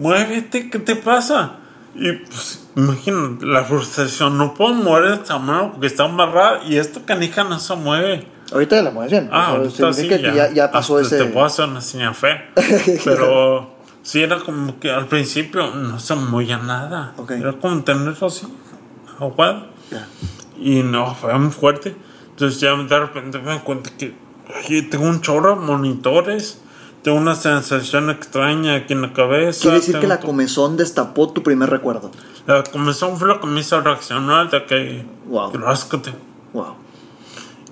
muévete, ¿qué te pasa? Y pues, imagínate la frustración, no puedo mover esta mano porque está amarrada y esta canija no se mueve. Ahorita ya la mueves bien. Ah, ahorita sí, que ya, ya pasó Hasta ese. Te puedo hacer una señal fea. *laughs* Pero sí era como que al principio no se movía nada. Ok. Era como tenerlo así, ahogado. Ya. Y no, fue muy fuerte. Entonces ya de repente me di cuenta que oye, tengo un chorro de monitores. Tengo una sensación extraña aquí en la cabeza. Quiere decir que la comezón destapó tu primer recuerdo. la comezón fue lo que me hizo reaccionar de que... Wow. Ráscate. Wow.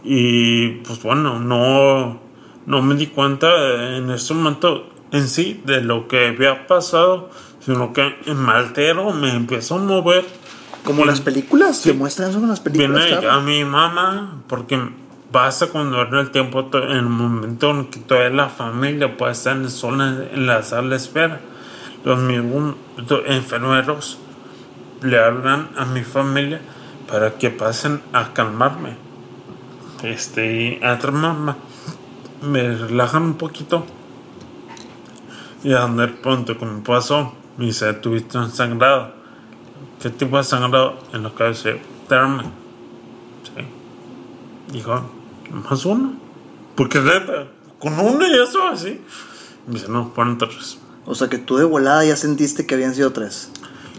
Y pues bueno, no, no me di cuenta en ese momento en sí de lo que había pasado, sino que me altero, me empezó a mover. Como las películas, Sí. te muestran eso en las películas. Viene claro. a mi mamá, porque pasa cuando era el tiempo, en el momento en que todavía la familia puede estar sola en la sala de espera. Los mismos enfermeros le hablan a mi familia para que pasen a calmarme. Este, entre mamá me relajan un poquito. Y a pronto que me pasó, me dice, tuviste un sangrado. ¿Qué tipo de sangrado? En la cabeza, derrame. Sí. Dijo, más uno. Porque neta, con uno y eso así. Me dice, no, fueron tres. O sea que tú de volada ya sentiste que habían sido tres.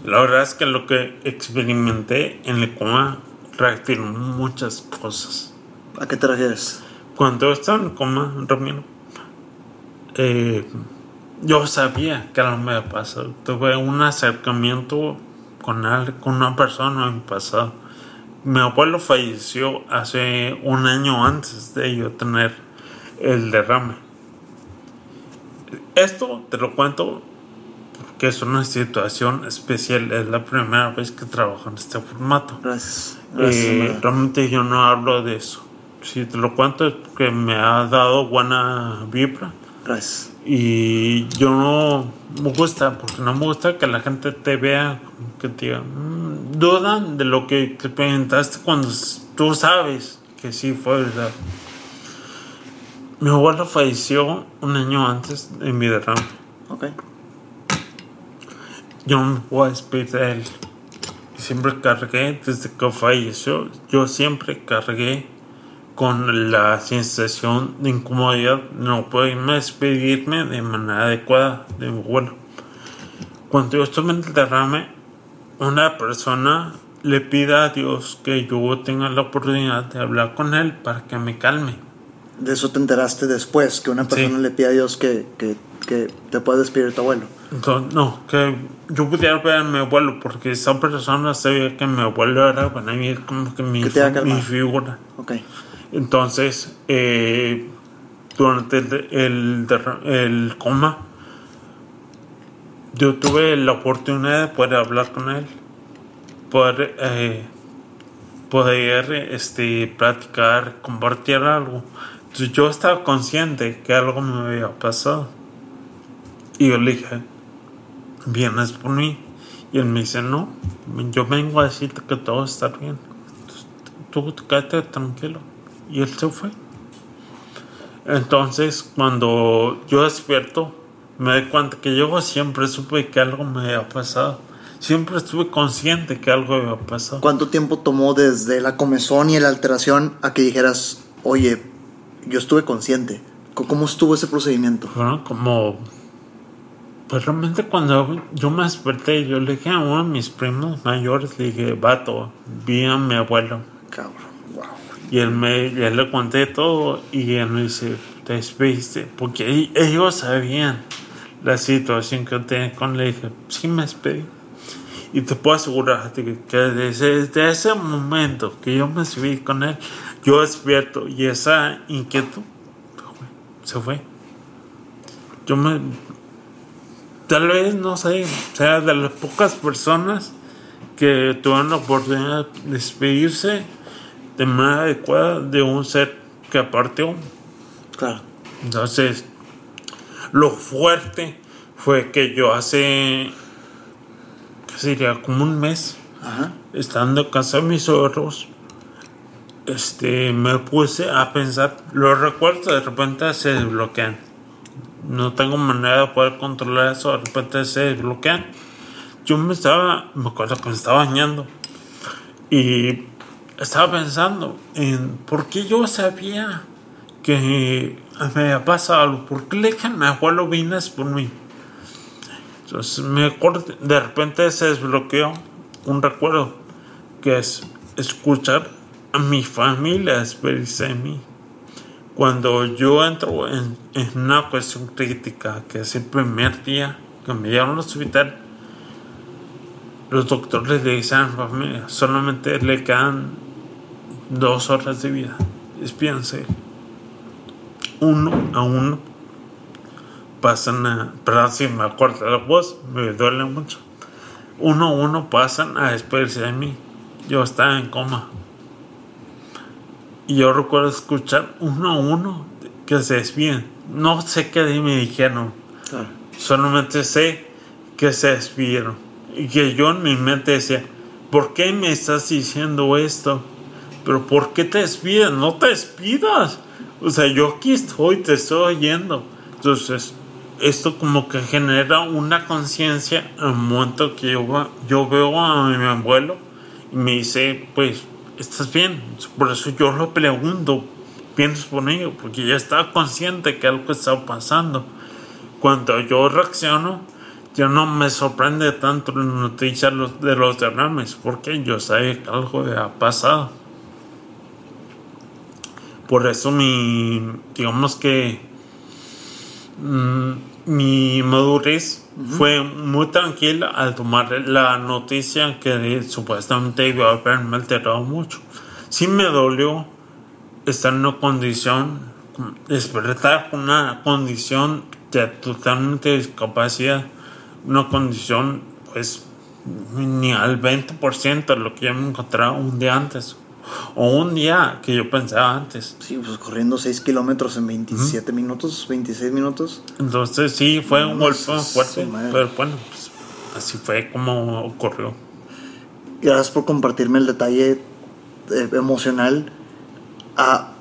La verdad es que lo que experimenté en el coma reafirmó muchas cosas. ¿A qué te refieres? Cuando estaba en el coma, Ramiro, eh, yo sabía que algo me había pasado. Tuve un acercamiento con, al- con una persona en mi pasado. Mi abuelo falleció hace un año antes de yo tener el derrame. Esto te lo cuento porque es una situación especial. Es la primera vez que trabajo en este formato. Gracias. Eh, Gracias. realmente yo no hablo de eso. Si te lo cuento es porque me ha dado buena vibra. Y yo no me gusta, porque no me gusta que la gente te vea, que te diga, "Mm", dudan de lo que experimentaste cuando tú sabes que sí fue verdad. Mi abuelo falleció un año antes de mi derrame. Ok. Yo no me puedo despedir de él. Siempre cargué, desde que falleció, yo siempre cargué con la sensación de incomodidad no poderme despedirme de manera adecuada de mi abuelo. Cuando yo estuve en el derrame, una persona le pide a Dios que yo tenga la oportunidad de hablar con él para que me calme. De eso te enteraste después, que una persona Sí. le pide a Dios que, que, que te pueda despedir de tu abuelo. Entonces, no, que yo pudiera ver a mi abuelo, porque esa persona sabía que mi abuelo era para mí como que mi, mi figura. Ok. Entonces, eh, durante el, coma, yo tuve la oportunidad de poder hablar con él, poder, eh, poder este, platicar, compartir algo. Entonces, yo estaba consciente que algo me había pasado. Y yo le dije, ¿vienes por mí? Y él me dice, no, yo vengo a decirte que todo está bien. Tú, tú quédate tranquilo. Y él se fue. Entonces, cuando yo despierto, me doy cuenta que yo siempre supe que algo me había pasado. Siempre estuve consciente que algo había pasado. ¿Cuánto tiempo tomó desde la comezón y la alteración a que dijeras, oye, yo estuve consciente? ¿Cómo estuvo ese procedimiento? Fueron como... Pues realmente cuando yo me desperté, yo le dije a uno de mis primos mayores, le dije, vato, vi a mi abuelo. Cabrón, wow. Y él me, él le conté todo y él me dice, te despediste, porque ellos sabían la situación que yo tenía con él. Dije, sí me despedí. Y te puedo asegurar que, que desde, desde ese momento que yo me subí con él, yo despierto y esa inquietud se fue. Yo me... Tal vez, no sé, sea de las pocas personas que tuvieron la oportunidad de despedirse de manera adecuada de un ser que partió. Claro. Entonces, lo fuerte fue que yo hace, ¿qué sería? Como un mes, Ajá. estando en casa de mis suegros, este, me puse a pensar, los recuerdos de repente se desbloquean. No tengo manera de poder controlar eso, de repente se desbloquean. Yo me estaba, me acuerdo que me estaba bañando y estaba pensando en por qué yo sabía que me había pasado algo, por qué le dije a mi abuelo vienes por mí. Entonces me acuerdo, de repente se desbloqueó un recuerdo que es escuchar a mi familia despedirse de mí. Cuando yo entro en, en una cuestión crítica, que es el primer día que me llevaron al hospital, los doctores le dicen a mi familia, solamente le quedan dos horas de vida. Despídense. Uno a uno pasan a. Perdón si me acuerdo la voz, me duele mucho. Uno a uno pasan a despedirse de mí. Yo estaba en coma. Y yo recuerdo escuchar uno a uno que se despiden. No sé qué me dijeron. Claro. Solamente sé que se despidieron. Y que yo en mi mente decía, ¿por qué me estás diciendo esto? Pero ¿por qué te despides? No te despidas. O sea, yo aquí estoy, te estoy oyendo. Entonces, esto como que genera una conciencia al momento que yo, yo veo a mi abuelo y me dice, pues, ¿estás bien? Por eso yo lo pregunto, piensas por ello, porque ya estaba consciente que algo estaba pasando. Cuando yo reacciono, ya no me sorprende tanto la noticia de los derrames, porque yo sabía que algo había pasado. Por eso mi, digamos que mm, mi madurez fue muy tranquila al tomar la noticia que supuestamente iba a haberme alterado mucho. Sí me dolió estar en una condición, despertar con una condición de totalmente discapacidad, una condición pues ni al 20% de lo que yo me encontraba un día antes o un día que yo pensaba antes. Sí, pues corriendo 6 kilómetros en 27 minutos, 26 minutos. Entonces sí, fue un golpe fuerte, pero bueno, pues, así fue como ocurrió. Gracias por compartirme el detalle eh, emocional. Ah,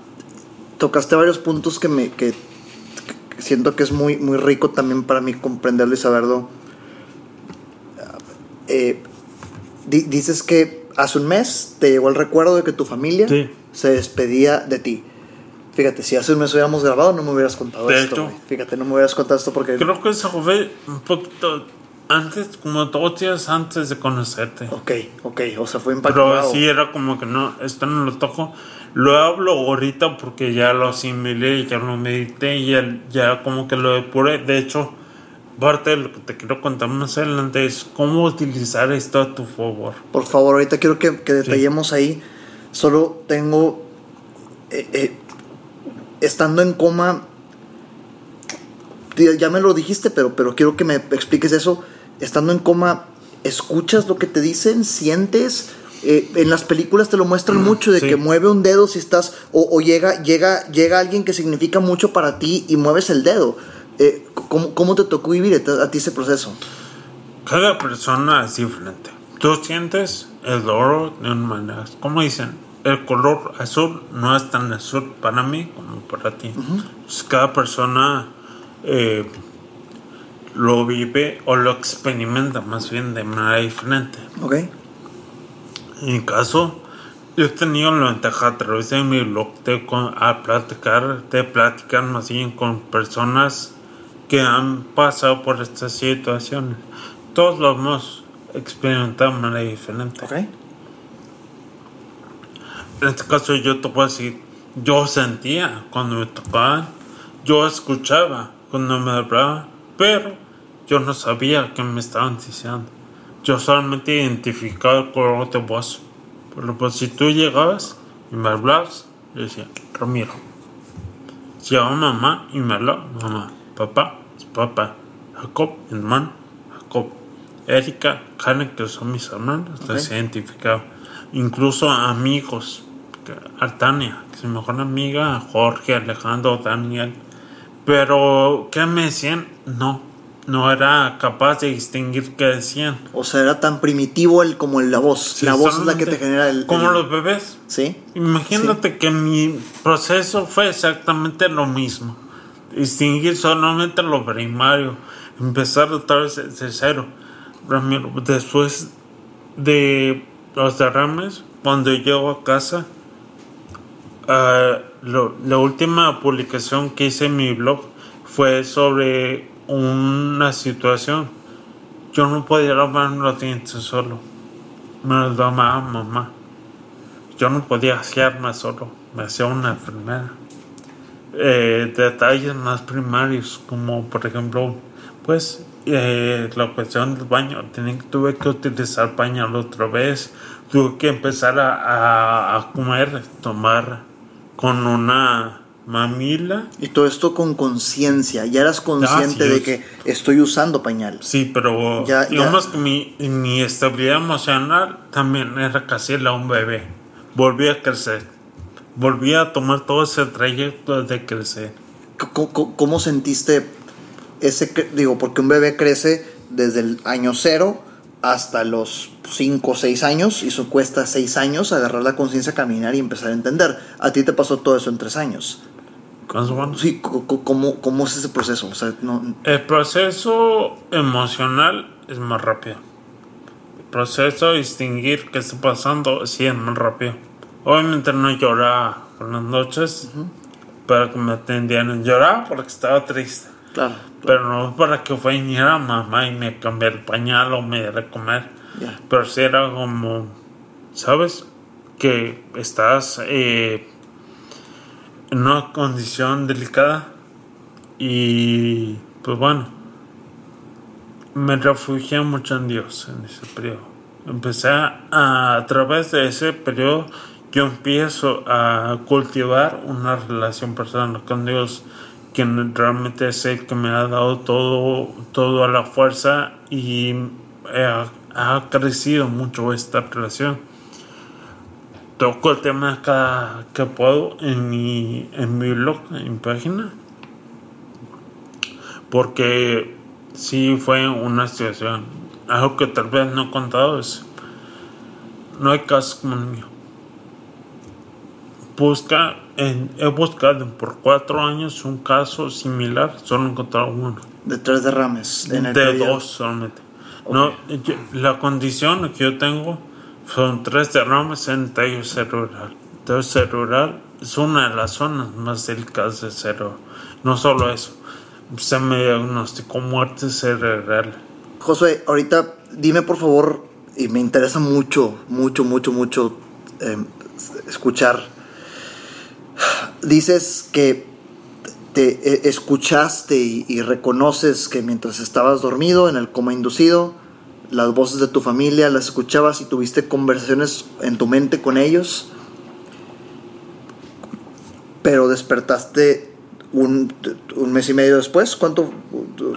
tocaste varios puntos que me que, siento que es muy, muy rico también para mí comprenderlo y saberlo. Eh, dices que hace un mes te llegó el recuerdo de que tu familia se despedía de ti. Fíjate, si hace un mes hubiéramos grabado, no me hubieras contado esto. Fíjate, no me hubieras contado esto porque. Creo que eso fue un poquito antes, como dos días antes de conocerte. Ok, ok, o sea, fue impactado. Pero sí, era como que no, esto no lo toco. Lo hablo ahorita porque ya lo asimilé, ya lo medité, y ya, ya como que lo depuré. De hecho, parte de lo que te quiero contar más adelante es cómo utilizar esto a tu favor. Por favor, ahorita quiero que, detallemos ahí. Solo tengo. Eh, eh, estando en coma. Ya me lo dijiste, pero, pero quiero que me expliques eso. Estando en coma, ¿escuchas lo que te dicen? ¿Sientes? Eh, en las películas te lo muestran mm, mucho de que mueve un dedo si estás o, o, llega llega llega alguien que significa mucho para ti y mueves el dedo eh, ¿cómo, te tocó vivir a ti ese proceso? Cada persona es diferente. Tú sientes el oro de una manera. Como dicen, el color azul no es tan azul para mí como para ti. Pues cada persona eh, lo vive o lo experimenta más bien de manera diferente. Ok. En mi caso, yo he tenido la ventaja a través de mi blog de a platicar, de platicar más bien con personas que han pasado por estas situaciones. Todos lo hemos experimentado de manera diferente. En este caso yo te puedo decir, yo sentía cuando me tocaban, yo escuchaba cuando me hablaba, pero yo no sabía qué me estaban diciendo. Yo solamente identificaba el color de voz. Pero pues si tú llegabas y me hablabas, yo decía, Ramiro. Llegaba mamá y me hablaba, mamá, papá, papá, Jacob, hermano, Jacob, Erika, Karen, que son mis hermanos, okay. identificado. Incluso amigos, Artania, que es mi mejor amiga, Jorge, Alejandro, Daniel. Pero, ¿qué me decían? No, no era capaz de distinguir qué decían. O sea, era tan primitivo el, como la voz. la voz es la que te genera el... Como los bebés. Sí. Imagínate que mi proceso fue exactamente lo mismo distinguir solamente lo primario, empezar otra vez de cero. Después de los derrames, cuando llego a casa, uh, la última publicación que hice en mi blog fue sobre una situación. Yo no podía lavarme los dientes solo. Me los daba mamá. Yo no podía más solo. Me hacía una enfermera eh, detalles más primarios, como por ejemplo, pues eh, la cuestión del baño. tuve que utilizar pañal otra vez, tuve que empezar a, a, comer, tomar con una mamila. Y todo esto con conciencia, ya eras consciente de que estoy usando pañal. Sí, pero digamos que mi, mi estabilidad emocional también era casi la un bebé. Volví a crecer volví a tomar todo ese trayecto de crecer. ¿Cómo, sentiste ese, digo, porque un bebé crece desde el año cero hasta los 5 o 6 años y eso cuesta 6 años agarrar la conciencia, caminar y empezar a entender. A ti te pasó todo eso en 3 años. Sí, ¿cómo, ¿cómo, es ese proceso? El proceso emocional es más rápido. El proceso de distinguir qué está pasando sí es más rápido Obviamente no lloraba por las noches, para que me atendieran. Lloraba porque estaba triste. Claro, Pero no para que fuera mamá y me cambiara el pañal o me diera comer. Pero sí era como, ¿sabes? Que estás eh, en una condición delicada y pues bueno, me refugié mucho en Dios en ese periodo. Empecé a, a través de ese periodo, yo empiezo a cultivar una relación personal con Dios, quien realmente es el que me ha dado todo, todo a la fuerza y ha, ha crecido mucho esta relación. Toco el tema cada que puedo en mi, en mi blog, en mi página, porque sí fue una situación. Algo que tal vez no he contado es, no hay casos como el mío. Busca, en- he buscado por cuatro años un caso similar, solo he encontrado uno. De tres derrames. En el de periodo. dos solamente. No, yo- la condición que yo tengo son tres derrames en tallo cerebral. Tallo cerebral es una de las zonas más delicadas del cerebro. No solo eso, se me diagnosticó muerte cerebral. Josué, ahorita dime por favor, y me interesa mucho, mucho, mucho, mucho eh, escuchar. Dices que te eh, escuchaste y, y reconoces que mientras estabas dormido en el coma inducido, las voces de tu familia las escuchabas y tuviste conversaciones en tu mente con ellos, pero despertaste un, un mes y medio después. ¿Cuánto?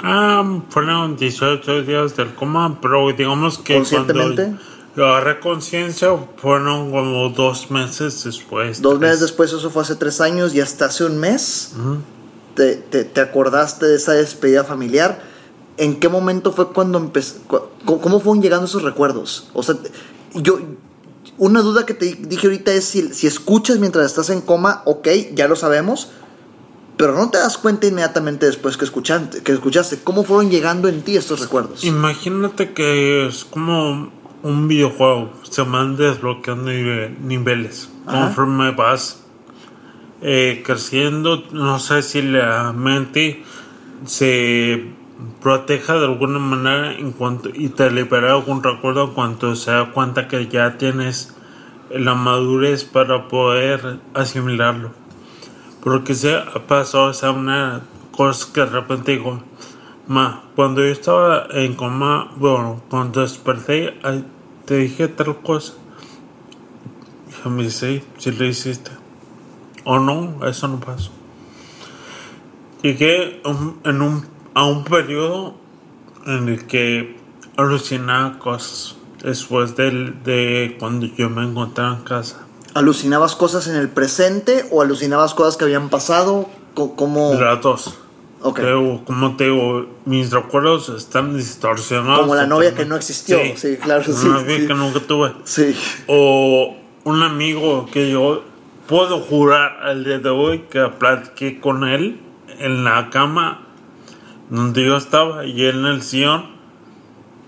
Ah, fueron 18 días del coma, pero digamos que ¿Conscientemente? cuando yo agarré conciencia fueron como dos meses después. Dos tres. meses después, eso fue hace tres años, y hasta hace un mes Ujú. te, te- te acordaste de esa despedida familiar. ¿En qué momento fue cuando empezó? ¿Cómo fueron llegando esos recuerdos? O sea, yo. Una duda que te dije ahorita es si, si escuchas mientras estás en coma, ok, ya lo sabemos, pero no te das cuenta inmediatamente después que escuchaste. Que escuchaste. ¿Cómo fueron llegando en ti estos recuerdos? Imagínate que es como un videojuego, se van desbloqueando nive- niveles Ajá. conforme vas eh, creciendo. No sé si la mente se proteja de alguna manera en cuanto y te libera algún recuerdo en cuanto se da cuenta que ya tienes la madurez para poder asimilarlo. Porque se ha pasado esa una cosa que de repente digo, ma, cuando yo estaba en coma, bueno, cuando desperté, te dije tal cosa. Y me dice, sí, sí lo hiciste. O no, eso no pasó. Llegué en un, a un periodo en el que alucinaba cosas después del, de cuando yo me encontraba en casa. ¿Alucinabas cosas en el presente o alucinabas cosas que habían pasado? ¿Cómo? Las dos. Pero, como te digo, mis recuerdos están distorsionados. Como la novia que no existió. Sí, claro, sí, novia sí. que nunca tuve. Sí. O un amigo que yo puedo jurar al día de hoy que platiqué con él en la cama donde yo estaba y él en el sillón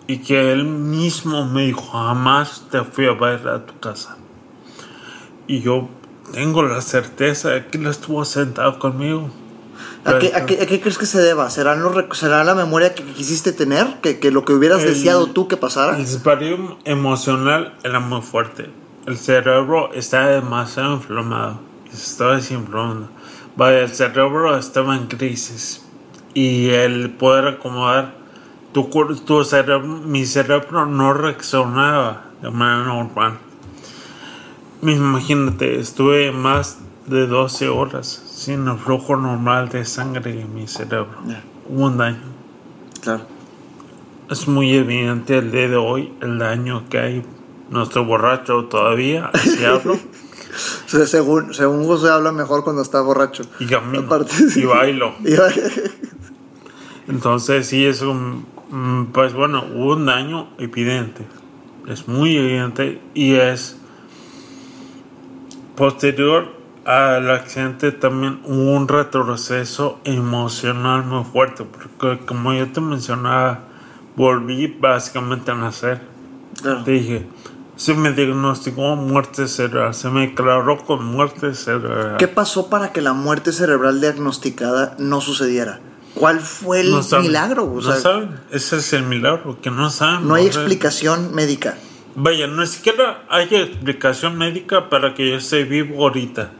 y que él mismo me dijo jamás te fui a ver a tu casa y yo tengo la certeza de que él estuvo sentado conmigo ¿A qué, a qué- a qué crees que se deba? ¿Será, los rec- ¿Será la memoria que quisiste tener? ¿Que, que lo que hubieras El- deseado tú que pasara? El disparo emocional era muy fuerte. El cerebro estaba demasiado inflamado. Se estaba desinflamando. Vaya, el cerebro estaba en crisis. Y el poder acomodar tu, tu cerebro, mi cerebro no reaccionaba de manera normal. Imagínate, estuve más de 12 horas sin el flujo normal de sangre en mi cerebro. Hubo un daño. Claro. Es muy evidente el día de hoy el daño que hay. No estoy borracho todavía, así *laughs* hablo O sea, según, según José habla mejor cuando está borracho. y camino Aparte, y bailo. Y- Entonces sí es un... mm, Pues bueno, hubo un daño evidente. Es muy evidente y es posterior al accidente también hubo un retroceso emocional muy fuerte porque como yo te mencionaba volví básicamente a nacer claro. Te dije, se me diagnosticó muerte cerebral, se me declaró con muerte cerebral. ¿Qué pasó para que la muerte cerebral diagnosticada no sucediera? ¿Cuál fue el No saben, milagro? O no sea, saben, ese es el milagro, que no saben. no hay sea, explicación médica. Vaya, no siquiera hay explicación médica para que yo esté vivo ahorita.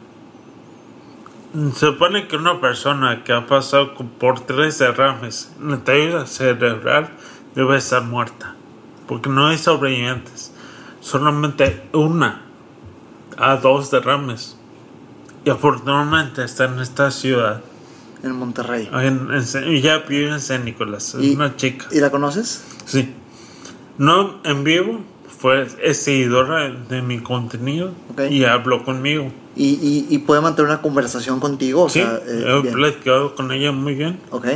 Se supone que una persona que ha pasado por tres derrames en caída cerebral debe estar muerta. Porque no hay sobrevivientes. Solamente una a dos derrames. Y afortunadamente está en esta ciudad. En Monterrey. En, ya vive en San Nicolás. Es ¿Y- una chica. ¿Y la conoces? Sí. No en vivo. Fue es seguidora de mi contenido. Ok. Y habló conmigo. ¿Y, y, y puede mantener una conversación contigo? O Sí, sea, eh, he platicado con ella muy bien. Ok.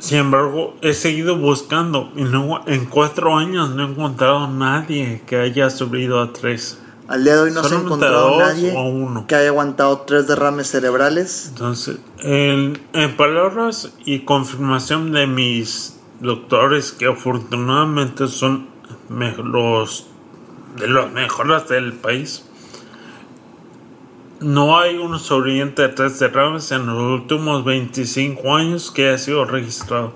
Sin embargo, he seguido buscando y no, en cuatro años no he encontrado nadie que haya subido a tres. Al día de hoy no se ha encontrado nadie uno. que haya aguantado tres derrames cerebrales. Entonces, en, en palabras y confirmación de mis doctores, que afortunadamente son los de los mejores del país, no hay un sobreviviente de tres derrames en los últimos 25 años que haya sido registrado.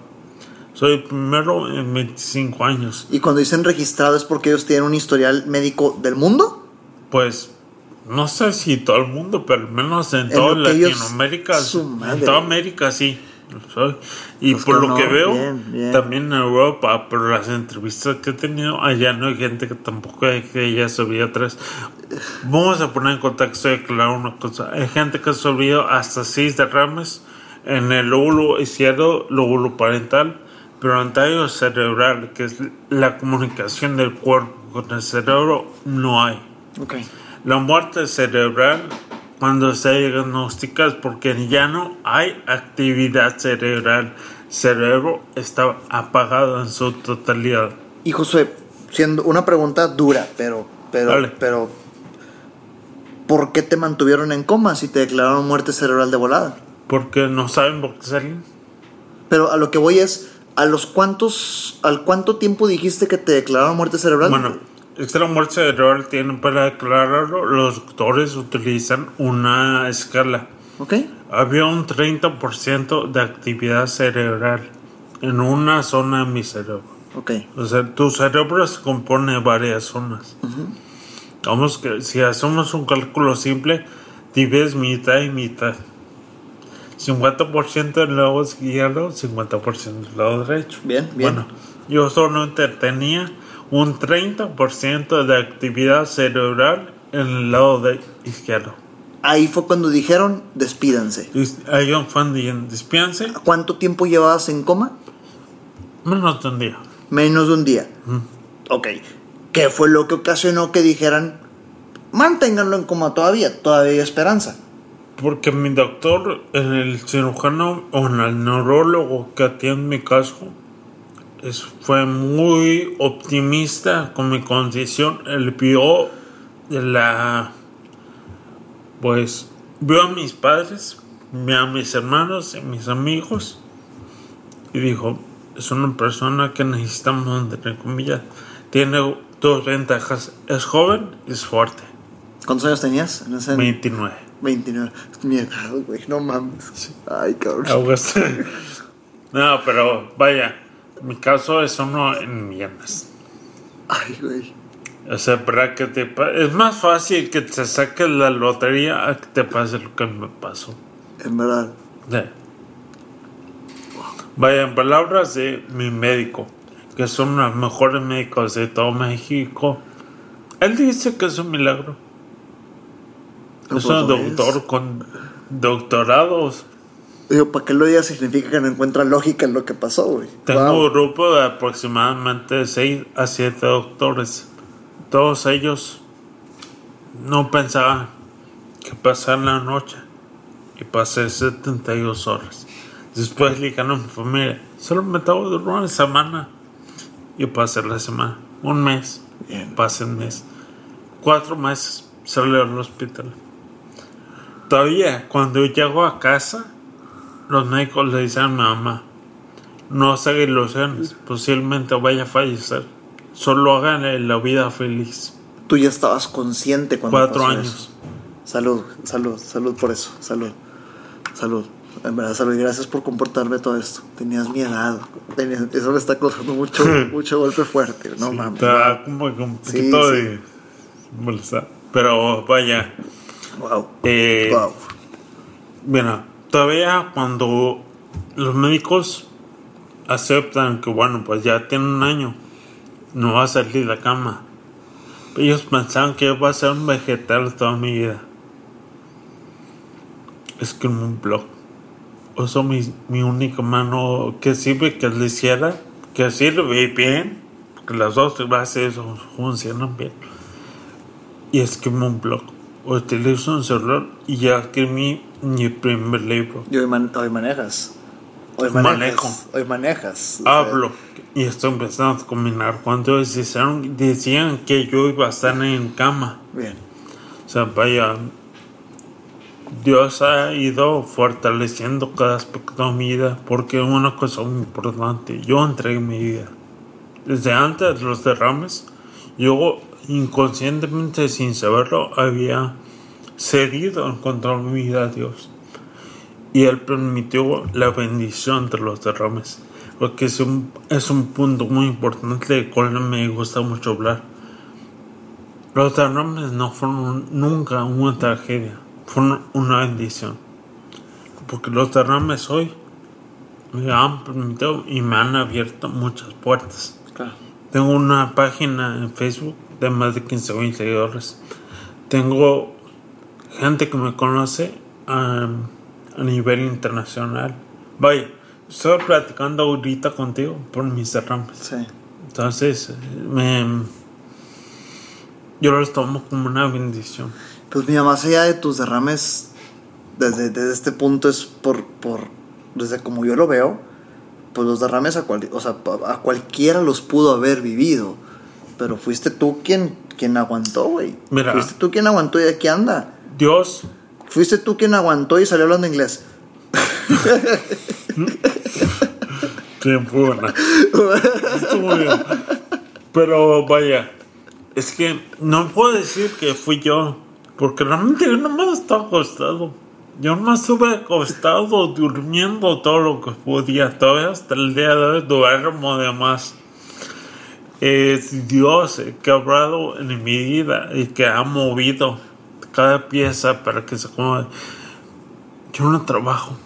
Soy el primero en 25 años. Y cuando dicen registrado es porque ellos tienen un historial médico del mundo. Pues no sé si todo el mundo, pero al menos en En toda Latinoamérica, en toda América sí. Soy. Y Pues por que lo que no, veo, bien, bien. también en Europa, por las entrevistas que he tenido, allá no hay gente que tampoco hay que ella subido tres. Vamos a poner en contexto y aclarar una cosa. Hay gente que ha subido hasta seis derrames en el lóbulo izquierdo, lóbulo parental, pero tallo cerebral, que es la comunicación del cuerpo con el cerebro, no hay. Ok. La muerte cerebral, cuando se diagnostica, porque ya no hay actividad cerebral. Cerebro está apagado en su totalidad. Y Josué, siendo una pregunta dura, pero, pero, Dale. pero, ¿por qué te mantuvieron en coma si te declararon muerte cerebral de volada? Porque no saben por qué salen. Pero a lo que voy es, ¿a los cuántos, al cuánto tiempo dijiste que te declararon muerte cerebral? Bueno, esta muerte cerebral tienen para declararlo, los doctores utilizan una escala. Ok. Había un 30% de actividad cerebral en una zona de mi cerebro. Ok. O sea, tu cerebro se compone de varias zonas. Vamos que si hacemos un cálculo simple, divides mitad y mitad. 50% del lado izquierdo, 50% del lado derecho. Bien, bien. Bueno, yo solamente tenía un 30% de actividad cerebral en el lado de izquierdo. Ahí fue cuando dijeron, despídanse. Y Hay un fan de despianse, ¿Cuánto tiempo llevabas en coma? menos de un día. Menos de un día. Ok. ¿Qué fue lo que ocasionó que dijeran, manténganlo en coma todavía, todavía hay esperanza? Porque mi doctor, en el cirujano o en el neurólogo que atiende mi caso, es- fue muy optimista con mi condición. Él vio la. Pues vio a mis padres, vio a mis hermanos y mis amigos y dijo: Es una persona que necesitamos, entre comillas. Tiene dos ventajas: es joven y es fuerte. ¿Cuántos años tenías? En ese 29. 29. Es mi edad, güey, no mames. Ay, cabrón. *laughs* No, pero vaya, mi caso es uno en millones. Ay, güey. O sea, para que te es más fácil que te saques la lotería a que te pase lo que me pasó. En verdad. Sí. Vaya, en palabras de mi médico, que son los mejores médicos de todo México, él dice que es un milagro. No, Es un es. doctor con doctorados. Digo, ¿para qué lo digas significa que no encuentra lógica en lo que pasó, güey? Tengo Wow. un grupo de aproximadamente 6 a 7 doctores. Todos ellos no pensaban que pasara la noche y pasé 72 horas. Después le dijeron a mi familia, solo me que dormir una semana. Y pasé la semana, un mes, Bien. pasé un mes, cuatro meses, salí al hospital. Todavía cuando llego a casa, los médicos le dicen a mi mamá, no haga ilusiones, posiblemente vaya a fallecer. Solo háganle la vida feliz. Tú ya estabas consciente cuando Cuatro pasó años. eso. Salud, salud, salud por eso. Salud. Salud. En verdad, salud. Gracias por comportarme todo esto. Tenías mi edad. Tenías- eso me está causando mucho, *laughs* mucho golpe fuerte. No mames. Está como que un Sí, poquito sí. de molestar. Pero vaya, Wow. eh, Wow. Mira, todavía cuando los médicos aceptan que, bueno, pues ya tiene un año, no va a salir de la cama. Ellos pensaban que iba a ser un vegetal toda mi vida. Es que un blog. Uso mi, mi única mano que sirve que le hiciera, que sirve bien, porque las dos bases funcionan bien. Y escribo un blog. Utilizo un celular y ya escribí mi primer libro. Y hoy, man- hoy manejas. Hoy Manejo. Hoy manejas. Hablo y estoy empezando a combinar. Cuando decían, decían que yo iba a estar en cama. Bien. O sea, vaya, Dios ha ido fortaleciendo cada aspecto de mi vida porque una cosa muy importante, yo entregué mi vida. Desde antes de los derrames, yo inconscientemente, sin saberlo, había cedido en contra de mi vida a Dios. Y Él permitió la bendición de los derrames. Porque es un, es un punto muy importante del cual me gusta mucho hablar. Los derrames no fueron nunca una tragedia, fueron una bendición. Porque los derrames hoy me han permitido y me han abierto muchas puertas. Claro. Tengo una página en Facebook de más de 15 mil seguidores. Tengo gente que me conoce um, a nivel internacional. Vaya, estoy platicando ahorita contigo por mis derrames. Sí. Entonces, me, yo los tomo como una bendición. Pues mira, más allá de tus derrames, desde, desde este punto es por, por, desde como yo lo veo, pues los derrames a, cual, o sea, a cualquiera los pudo haber vivido, pero fuiste tú quien, quien aguantó, güey. Mira. Fuiste tú quien aguantó y aquí anda. Dios, Fuiste tú quien aguantó y salió hablando inglés. *laughs* tiempo buena. Estuvo bien. Pero vaya, es que no puedo decir que fui yo, porque realmente yo nomás estaba acostado. Yo nomás estuve acostado, durmiendo todo lo que podía. Todavía hasta el día de hoy duermo de más. Es Dios el que ha hablado en mi vida y que ha movido cada pieza para que se acomode. Yo no trabajo.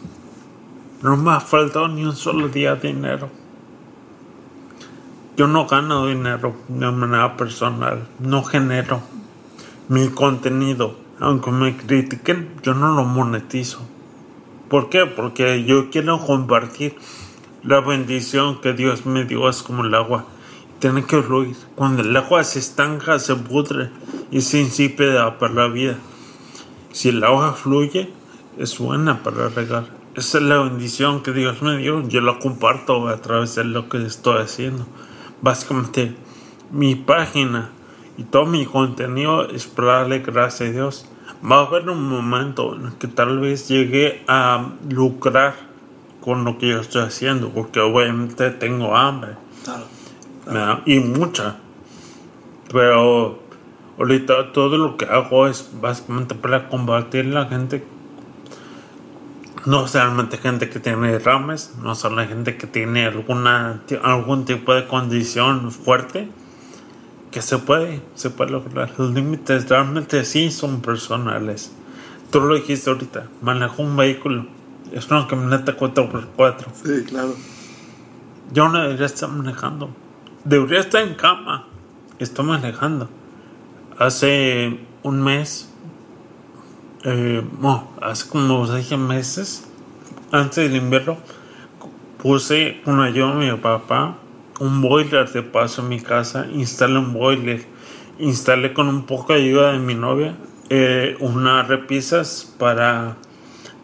No me ha faltado ni un solo día de dinero. Yo no gano dinero de manera personal. No genero mi contenido. Aunque me critiquen, yo no lo monetizo. ¿Por qué? Porque yo quiero compartir la bendición que Dios me dio. Es como el agua. Tiene que fluir. Cuando el agua se estanca, se pudre y se insípida para la vida. Si el agua fluye, es buena para regar. Esa es la bendición que Dios me dio. Yo la comparto a través de lo que estoy haciendo. Básicamente, mi página y todo mi contenido es para darle gracias a Dios. Va a haber un momento en el que tal vez llegue a lucrar con lo que yo estoy haciendo, porque obviamente tengo hambre. Claro. ¿verdad? y mucha. Pero ahorita todo lo que hago es básicamente para combatir la gente. No solamente gente que tiene derrames, no solo gente que tiene alguna, algún tipo de condición fuerte, que se puede, se puede lograr. Los límites realmente sí son personales. Tú lo dijiste ahorita, manejo un vehículo, es una camioneta 4x4. Sí, claro. Yo no debería estar manejando. Debería estar en cama. Estoy manejando. Hace un mes, eh, no, hace como seis meses, antes del invierno, puse con ayuda de mi papá un boiler de paso en mi casa. Instalé un boiler. Instalé con un poco de ayuda de mi novia eh, unas repisas para,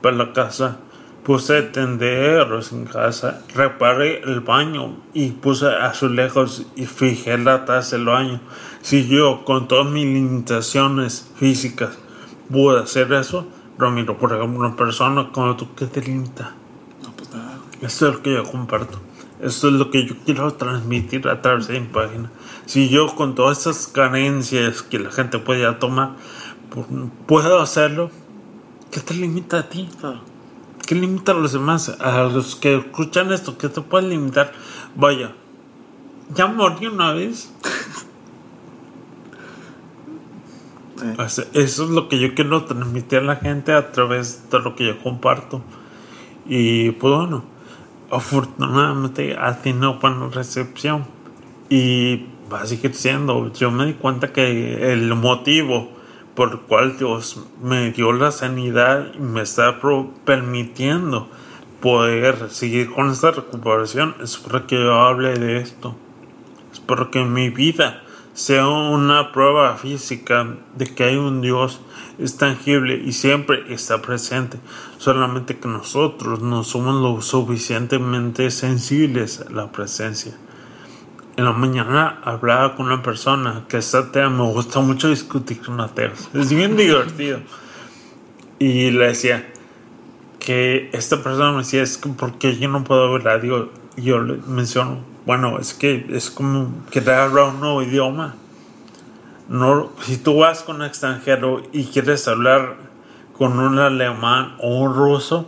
para la casa puse tenderos en casa, reparé el baño y puse azulejos y fijé la taza del baño. Si yo con todas mis limitaciones físicas pude hacer eso, Ramiro, por ejemplo, una persona como tú, ¿qué te limita? No, pues nada. Eso es lo que yo comparto. Eso es lo que yo quiero transmitir a través de mi página. Si yo con todas esas carencias que la gente puede tomar, pu- puedo hacerlo, ¿qué te limita a ti? Claro. ¿Qué limita a los demás? A los que escuchan esto, ¿qué te puede limitar? Vaya, ya morí una vez. *laughs* Sea, eso es lo que yo quiero transmitir a la gente a través de lo que yo comparto. Y pues bueno, afortunadamente ha tenido buena recepción. Y va a seguir siendo. Yo me di cuenta que el motivo por el cual Dios me dio la sanidad y me está permitiendo poder seguir con esta recuperación es para que yo hable de esto. Es para que mi vida sea una prueba física de que hay un Dios es tangible y siempre está presente. Solamente que nosotros no somos lo suficientemente sensibles a la presencia. En la mañana hablaba con una persona que está atea. Me gusta mucho discutir con ateos. Es bien *laughs* divertido. Y le decía que esta persona me decía, es que porque yo no puedo ver a Dios. Y yo le menciono, bueno, es que es como querer hablar un nuevo idioma. No, si tú vas con un extranjero y quieres hablar con un alemán o un ruso,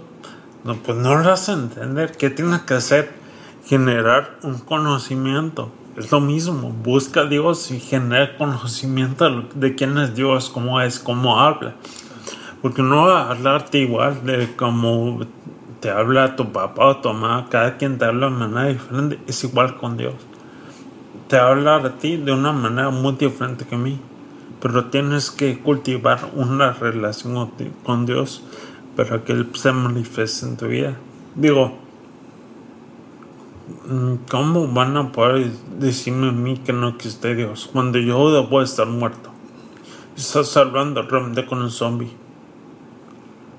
no, pues no lo vas a entender. ¿Qué tienes que hacer? Generar un conocimiento. Es lo mismo. Busca a Dios y genera conocimiento de quién es Dios, cómo es, cómo habla. Porque no va a hablarte igual de cómo te habla tu papá o tu mamá. Cada quien te habla de manera diferente. Es igual con Dios te habla a ti de una manera muy diferente que a mí, pero tienes que cultivar una relación con Dios para que Él se manifieste en tu vida. Digo, ¿cómo van a poder decirme a mí que no existe Dios cuando yo debo estar muerto? Estás hablando realmente con un zombie.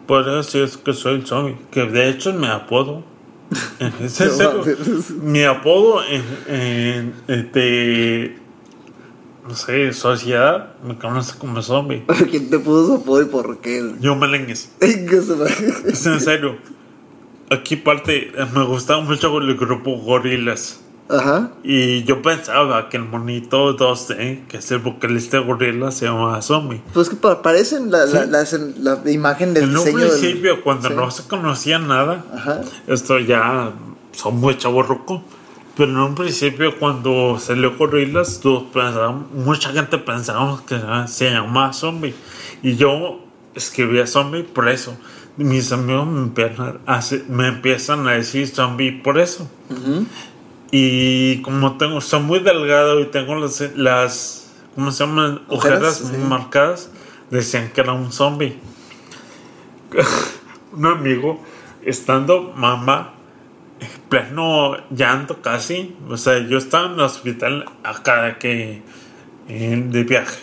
Podría decir que soy el zombie, que de hecho me apodo *laughs* Mi apodo en, este. No sé, sociedad me conoce como zombie. *laughs* ¿Quién te puso su apodo y por qué? Yo Melengues. *laughs* es en serio. Aquí parte, me gustaba mucho el grupo Gorilas. Ajá. Y yo pensaba que el monito 2D, que es el vocalista de Gorilla, se llamaba Zombie. Pues que parecen la, la, la, imagen del En un principio, cuando no se conocía nada, esto ya son muy chavorruco. Pero en un principio, cuando salió Gorillas, mucha gente pensaba que se llamaba Zombie. Y yo escribía Zombie por eso. Mis amigos me empiezan a, me empiezan a decir Zombie por eso. Y como tengo, soy muy delgado y tengo las, las ¿cómo se llaman? Ojeras, marcadas, decían que era un zombie. *laughs* un amigo, estando mamá, en pleno llanto casi, o sea, yo estaba en el hospital acá que de viaje.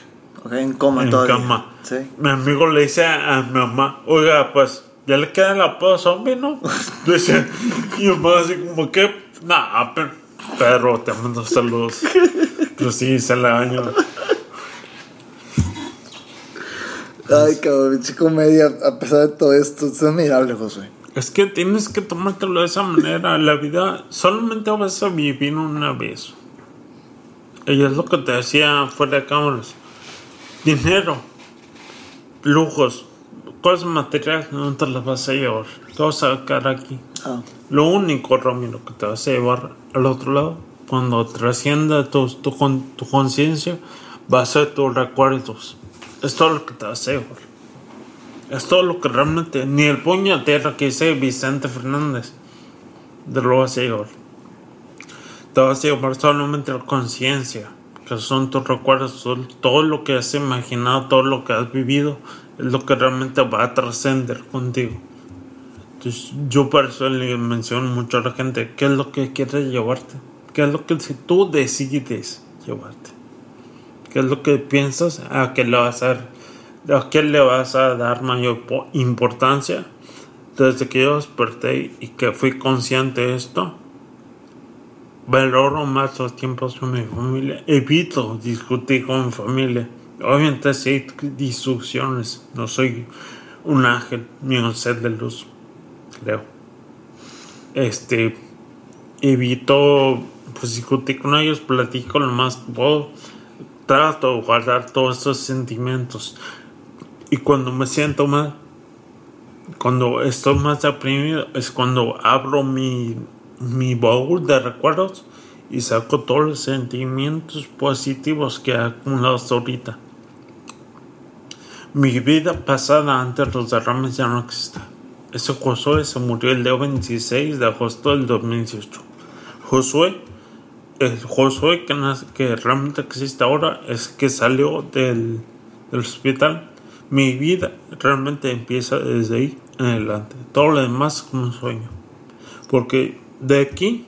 en coma en cama. Mi amigo le dice a, mi mamá, oiga, pues, ya le queda el apodo zombie, ¿no? *laughs* Dice, y mi mamá así como que Nah, perro, te mando saludos. *laughs* Pero sí, se la año. Ay, cabrón, chico comedia, a pesar de todo esto, es admirable, José. Es que tienes que tomártelo de esa manera. La vida solamente vas a vivir una vez. Y es lo que te decía fuera de cámaras. Dinero, lujos, cosas materiales no te las vas a llevar. Te vas a quedar aquí. Ah. Lo único, Ramiro, que te vas a llevar al otro lado, cuando trascienda tu, tu, tu conciencia, va a ser tus recuerdos. Es todo lo que te vas a llevar. Es todo lo que realmente, ni el puño de tierra que dice Vicente Fernández, de lo vas a llevar. Te vas a llevar solamente la conciencia, que son tus recuerdos, todo lo que has imaginado, todo lo que has vivido, es lo que realmente va a trascender contigo yo por eso le menciono mucho a la gente, ¿qué es lo que quieres llevarte? ¿Qué es lo que si tú decides llevarte? ¿Qué es lo que piensas? ¿A qué le vas a, a qué le vas a dar mayor importancia? Desde que yo desperté y que fui consciente de esto, valoro más los tiempos con mi familia. Evito discutir con mi familia. Obviamente si hay discusiones, no soy un ángel ni un ser de luz creo. Este, evito pues discutir con ellos, platico lo más puedo, trato de guardar todos esos sentimientos. Y cuando me siento mal, cuando estoy más deprimido, es cuando abro mi, mi baúl de recuerdos y saco todos los sentimientos positivos que he acumulado hasta ahorita. Mi vida pasada antes de los derrames ya no existe. Ese Josué se murió el día 26 de agosto del 2018. Josué, el Josué que, realmente existe ahora es que salió del, del hospital. Mi vida realmente empieza desde ahí en adelante. Todo lo demás es como un sueño. Porque de aquí,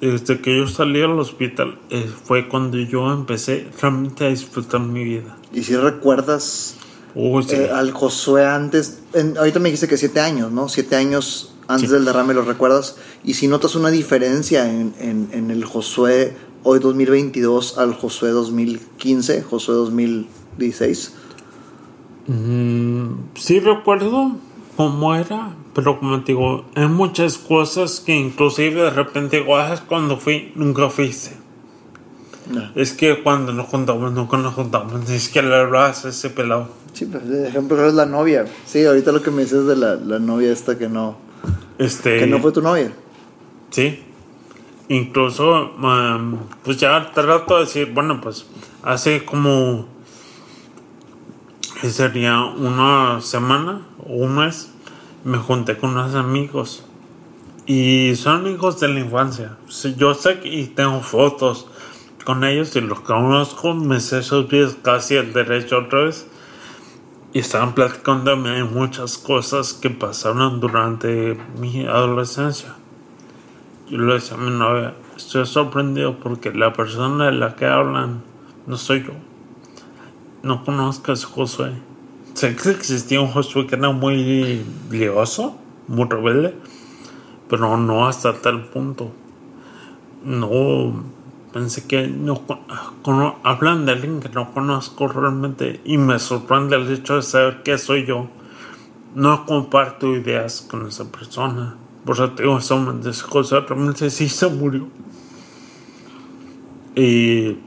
desde que yo salí al hospital, eh, fue cuando yo empecé realmente a disfrutar mi vida. ¿Y si recuerdas Uy, sí. eh, al Josué antes? en- ahorita me dijiste que siete años, ¿no? Siete años antes Sí. del derrame, ¿lo recuerdas? Y si notas una diferencia en, en- en el Josué hoy 2022 al Josué 2015, Josué 2016. Mm, sí recuerdo cómo era, pero como te digo, hay muchas cosas que inclusive de repente digo, "Ah, cuando fui, nunca fuiste. No. Es que cuando nos juntamos, nunca nos juntamos. Es que le hablabas a ese pelado. Sí, pues, de ejemplo, eres la novia. Sí, ahorita lo que me dices de la, la novia esta que no, Este, que no fue tu novia. Sí. Incluso, um, pues ya trato de decir, bueno, pues hace como. ¿qué sería una semana o un mes. Me junté con unos amigos. Y son amigos de la infancia. Yo sé que y tengo fotos con ellos y los conozco. Me sé sus vidas casi al derecho otra vez. Y estaban platicándome de muchas cosas que pasaron durante mi adolescencia. Yo le decía a mi novia, estoy sorprendido porque la persona de la que hablan no soy yo. No conozco a ese Josué. Sé que existía un Josué que era muy lioso, muy rebelde, pero no hasta tal punto. No, pensé que no hablan de alguien que no conozco realmente y me sorprende el hecho de saber que soy yo. No comparto ideas con esa persona. Por eso digo, ese hombre, ese José realmente sí se murió. Y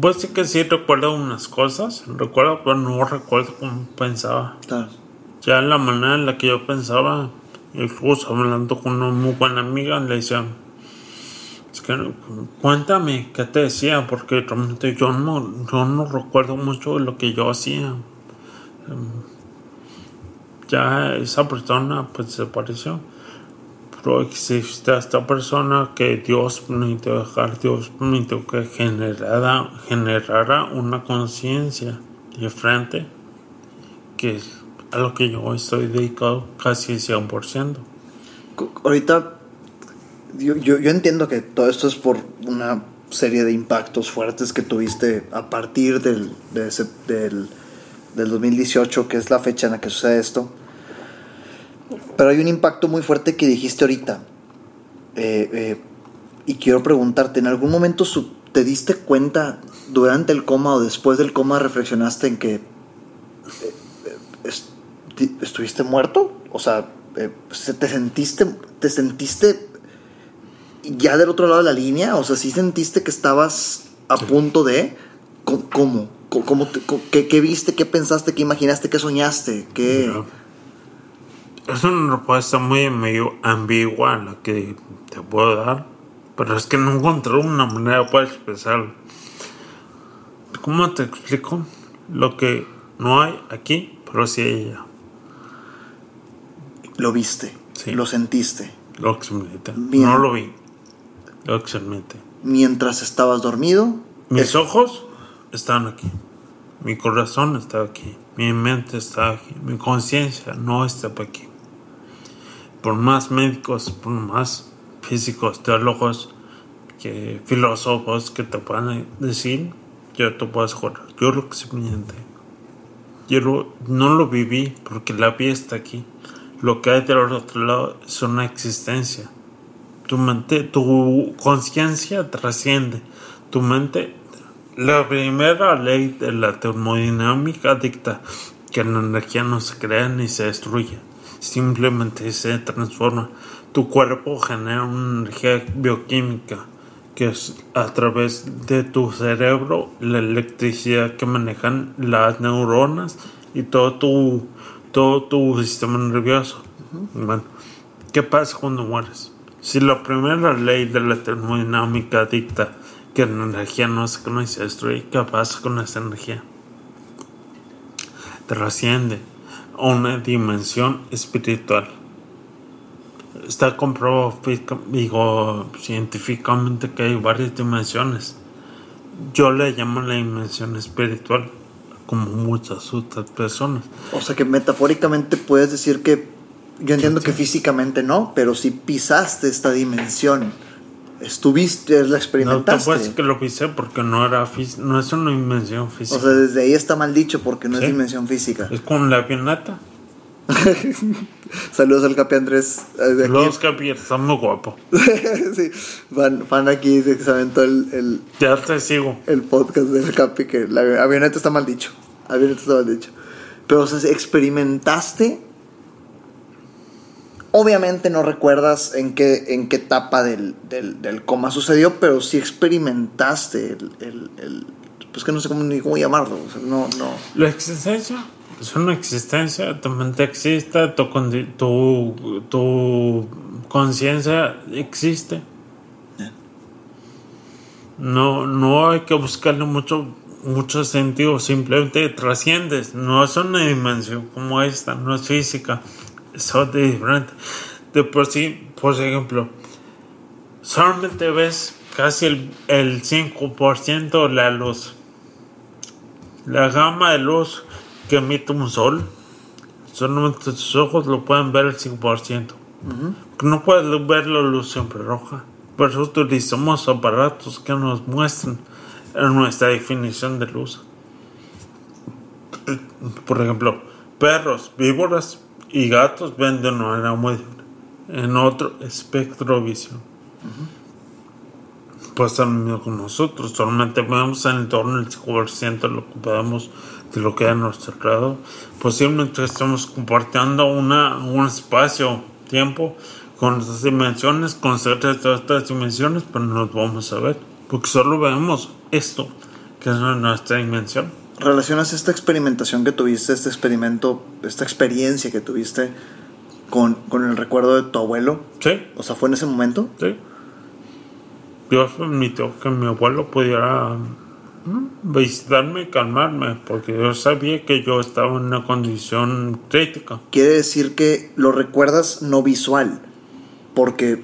pues sí que sí recuerdo unas cosas, recuerdo, pero no recuerdo cómo pensaba. Claro. Ya la manera en la que yo pensaba, incluso hablando con una muy buena amiga, le decía, cuéntame qué te decía, porque realmente yo no, yo no recuerdo mucho de lo que yo hacía. Em, Ya esa persona pues desapareció. Pero existe esta persona que Dios permitió dejar, Dios permitió que generara, generara una conciencia diferente, que es a lo que yo estoy dedicado casi 100%. Co- Ahorita, yo, yo, entiendo que todo esto es por una serie de impactos fuertes que tuviste a partir del, del, del 2018, que es la fecha en la que sucede esto. Pero hay un impacto muy fuerte que dijiste ahorita. Eh, eh, y quiero preguntarte, ¿en algún momento te diste cuenta durante el coma o después del coma reflexionaste en que eh, estuviste muerto? O sea, se- ¿te sentiste, te sentiste ya del otro lado de la línea? O sea, ¿sí sentiste que estabas a punto de... ¿Cómo? ¿Cómo? ¿Cómo- cómo te- qué, qué viste? ¿Qué pensaste? ¿Qué imaginaste? ¿Qué soñaste? ¿Qué... Es una respuesta muy medio ambigua la que te puedo dar, pero es que no encontré una manera para expresarlo. ¿Cómo te explico? Lo que no hay aquí, pero sí hay allá. Lo viste, Sí. lo sentiste, Lo experimenta. Bien. No lo vi. Experimenta. mientras estabas dormido. Mis ojos están aquí. Mi corazón está aquí. Mi mente está aquí. Mi conciencia no está aquí. Por más médicos, por más físicos, teólogos, que filósofos que te puedan decir, yo te puedo asegurar. Yo lo experimenté. Yo lo- no lo viví porque la vida está aquí. Lo que hay del otro lado es una existencia. Tu mente, tu conciencia trasciende. Tu mente, la primera ley de la termodinámica dicta que la energía no se crea ni se destruye, simplemente se transforma. Tu cuerpo genera una energía bioquímica que es a través de tu cerebro la electricidad que manejan las neuronas y todo tu, todo tu sistema nervioso. Bueno, ¿qué pasa cuando mueres? Si la primera ley de la termodinámica dicta que la energía no se se destruye, ¿qué pasa con esa energía? trasciende a una dimensión espiritual. Está comprobado científicamente que hay varias dimensiones. Yo le llamo la dimensión espiritual, como muchas otras personas. O sea que metafóricamente puedes decir que yo entiendo que físicamente no, pero si pisaste esta dimensión, estuviste, la No te experimentaste. puedo decir que lo pisé porque no era no es una dimensión física. o sea, desde ahí está mal dicho porque no Sí. es dimensión física. es como la avioneta. *laughs* Saludos al Capi Andrés. eh. Los que está muy guapo. *laughs* sí, fan, fan aquí se aventó el, el, Ya te sigo. el podcast del Capi que la avioneta está mal dicho. Avioneta está mal dicho. Pero, o sea, experimentaste. Obviamente no recuerdas en qué, en qué etapa del, del, del coma sucedió, pero sí experimentaste el, el, el- pues que no sé cómo, ni cómo llamarlo. o sea, no, no. La existencia es una existencia, tu mente existe, tu, condi- tu, tu conciencia existe. No, no hay que buscarle mucho, mucho sentido, simplemente trasciendes. No es una dimensión como esta, no es física, es otra diferente. De por sí, por ejemplo, solamente ves casi el, el 5% de la luz. La gama de luz que emite un sol, solamente tus ojos lo pueden ver el 5%. No puedes ver la luz siempre roja. Por eso utilizamos aparatos que nos muestran nuestra definición de luz. Por ejemplo, perros, víboras y gatos ven de una manera muy diferente, en otro espectro visión. Pues lo mismo con nosotros, solamente vemos en el torno del 5% de lo que podemos, de lo que hay a nuestro lado. Posiblemente estamos compartiendo una, un espacio, tiempo, con otras dimensiones, con ciertas dimensiones, pero no nos vamos a ver, porque solo vemos esto, que es nuestra dimensión. ¿Relacionas esta experimentación que tuviste, este experimento, esta experiencia que tuviste con, con el recuerdo de tu abuelo? Sí, O sea, ¿fue en ese momento? sí. Dios permitió que mi abuelo pudiera visitarme y calmarme, porque yo sabía que yo estaba en una condición crítica. Quiere decir que lo recuerdas no visual, porque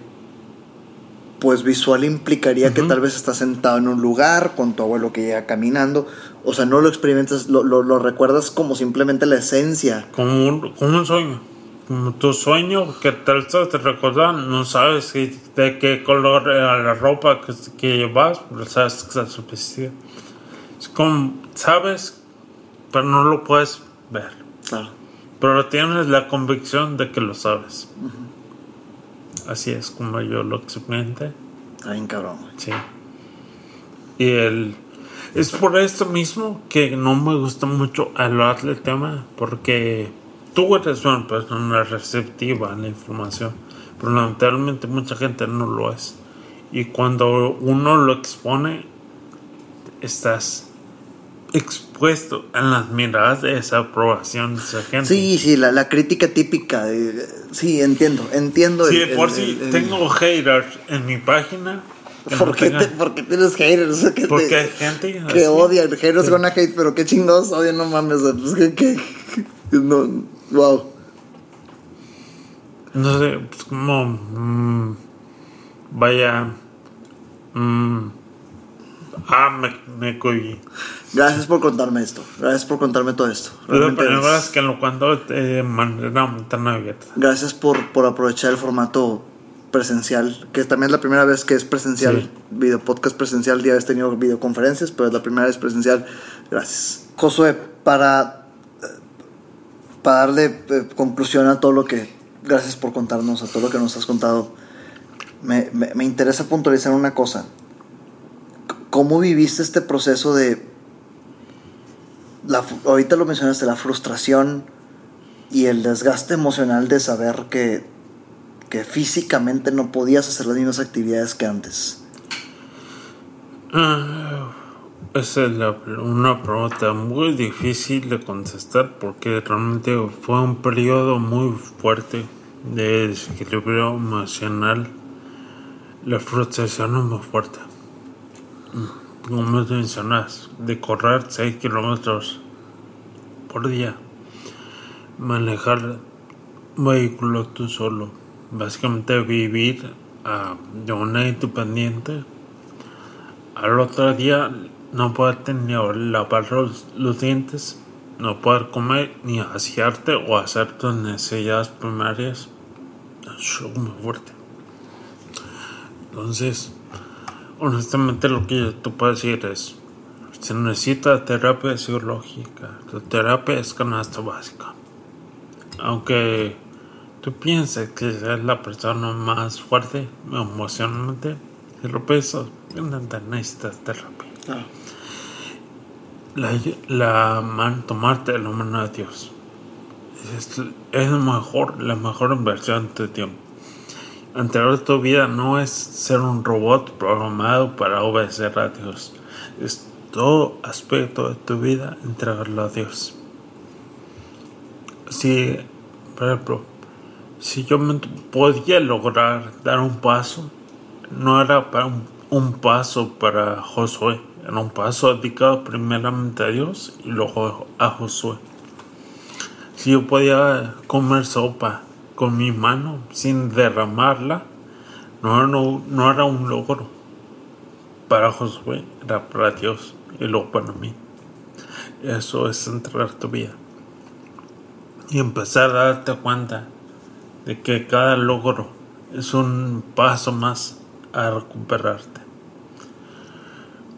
pues visual implicaría que tal vez estás sentado en un lugar con tu abuelo que llega caminando, o sea, no lo experimentas, lo, lo, lo recuerdas como simplemente la esencia. Como un, como un sueño. Como tu sueño que tal te recordar, no sabes de qué color era la ropa que, que llevas, pero sabes que estás vestido. Es como, sabes, pero no lo puedes ver. Claro. Pero tienes la convicción de que lo sabes. Así es como yo lo experimenté. Está bien cabrón. Sí. Y el... Es por esto mismo que no me gusta mucho hablar del tema, porque tú eres una persona receptiva a la información, pero lamentablemente mucha gente no lo es. Y cuando uno lo expone, estás expuesto a las miradas de esa aprobación de esa gente. Sí, sí, la, la crítica típica. de- sí, entiendo, entiendo. Sí, el- por si tengo haters en mi página. *laughs* ¿Por qué, te- por qué tienes haters? O sea, que Porque te- hay gente que así. odian, haters gonna hate, pero qué chingados odian, no mames. Pues que, que, *laughs* no, wow. No sé, pues como. mm, vaya. mm, ah, me, me cohibí. Gracias por contarme esto. Gracias por contarme todo esto. Es la Realmente primera es- vez que lo cuento de manera tan abierta. Gracias por, por aprovechar el formato presencial, que también es la primera vez que es presencial, Sí. video podcast presencial, ya has tenido videoconferencias, pero es la primera vez presencial. Gracias. Josué, para, eh, para darle eh, conclusión a todo lo que, gracias por contarnos, a todo lo que nos has contado, me, me- me interesa puntualizar una cosa. ¿Cómo viviste este proceso de, la, ahorita lo mencionaste, la frustración y el desgaste emocional de saber que, que físicamente no podías hacer las mismas actividades que antes. Ah, esa es la- una pregunta muy difícil de contestar porque realmente fue un periodo muy fuerte de desequilibrio emocional. La frustración es muy fuerte. Como mencionas, de correr 6 kilómetros por día manejar un vehículo tú solo. Básicamente vivir ah, de una independiente. Al otro día no poder ni lavar los, los dientes, no poder comer ni asearte o hacer tus necesidades primarias. Es muy fuerte. Entonces, honestamente lo que yo te puedo decir es, se necesita terapia psicológica, la terapia es canasta básica. Aunque tú pienses que es la persona más fuerte emocionalmente, lo piensas, necesitas terapia. Ah. La, la man, tomarte la mano de Dios es, es mejor, la mejor inversión de tu tiempo Entregar tu vida no es ser un robot programado para obedecer a Dios. Es todo aspecto de tu vida entregarlo a Dios. Si, por ejemplo, si yo me podía lograr dar un paso, no era para un, paso para Josué, era un paso dedicado primeramente a Dios y luego a Josué. Si yo podía comer sopa con mi mano sin derramarla, no, no, no era un logro. Para Josué era para Dios y luego para mí. Eso es entregar tu vida. Y empezar a darte cuenta de que cada logro es un paso más a recuperarte.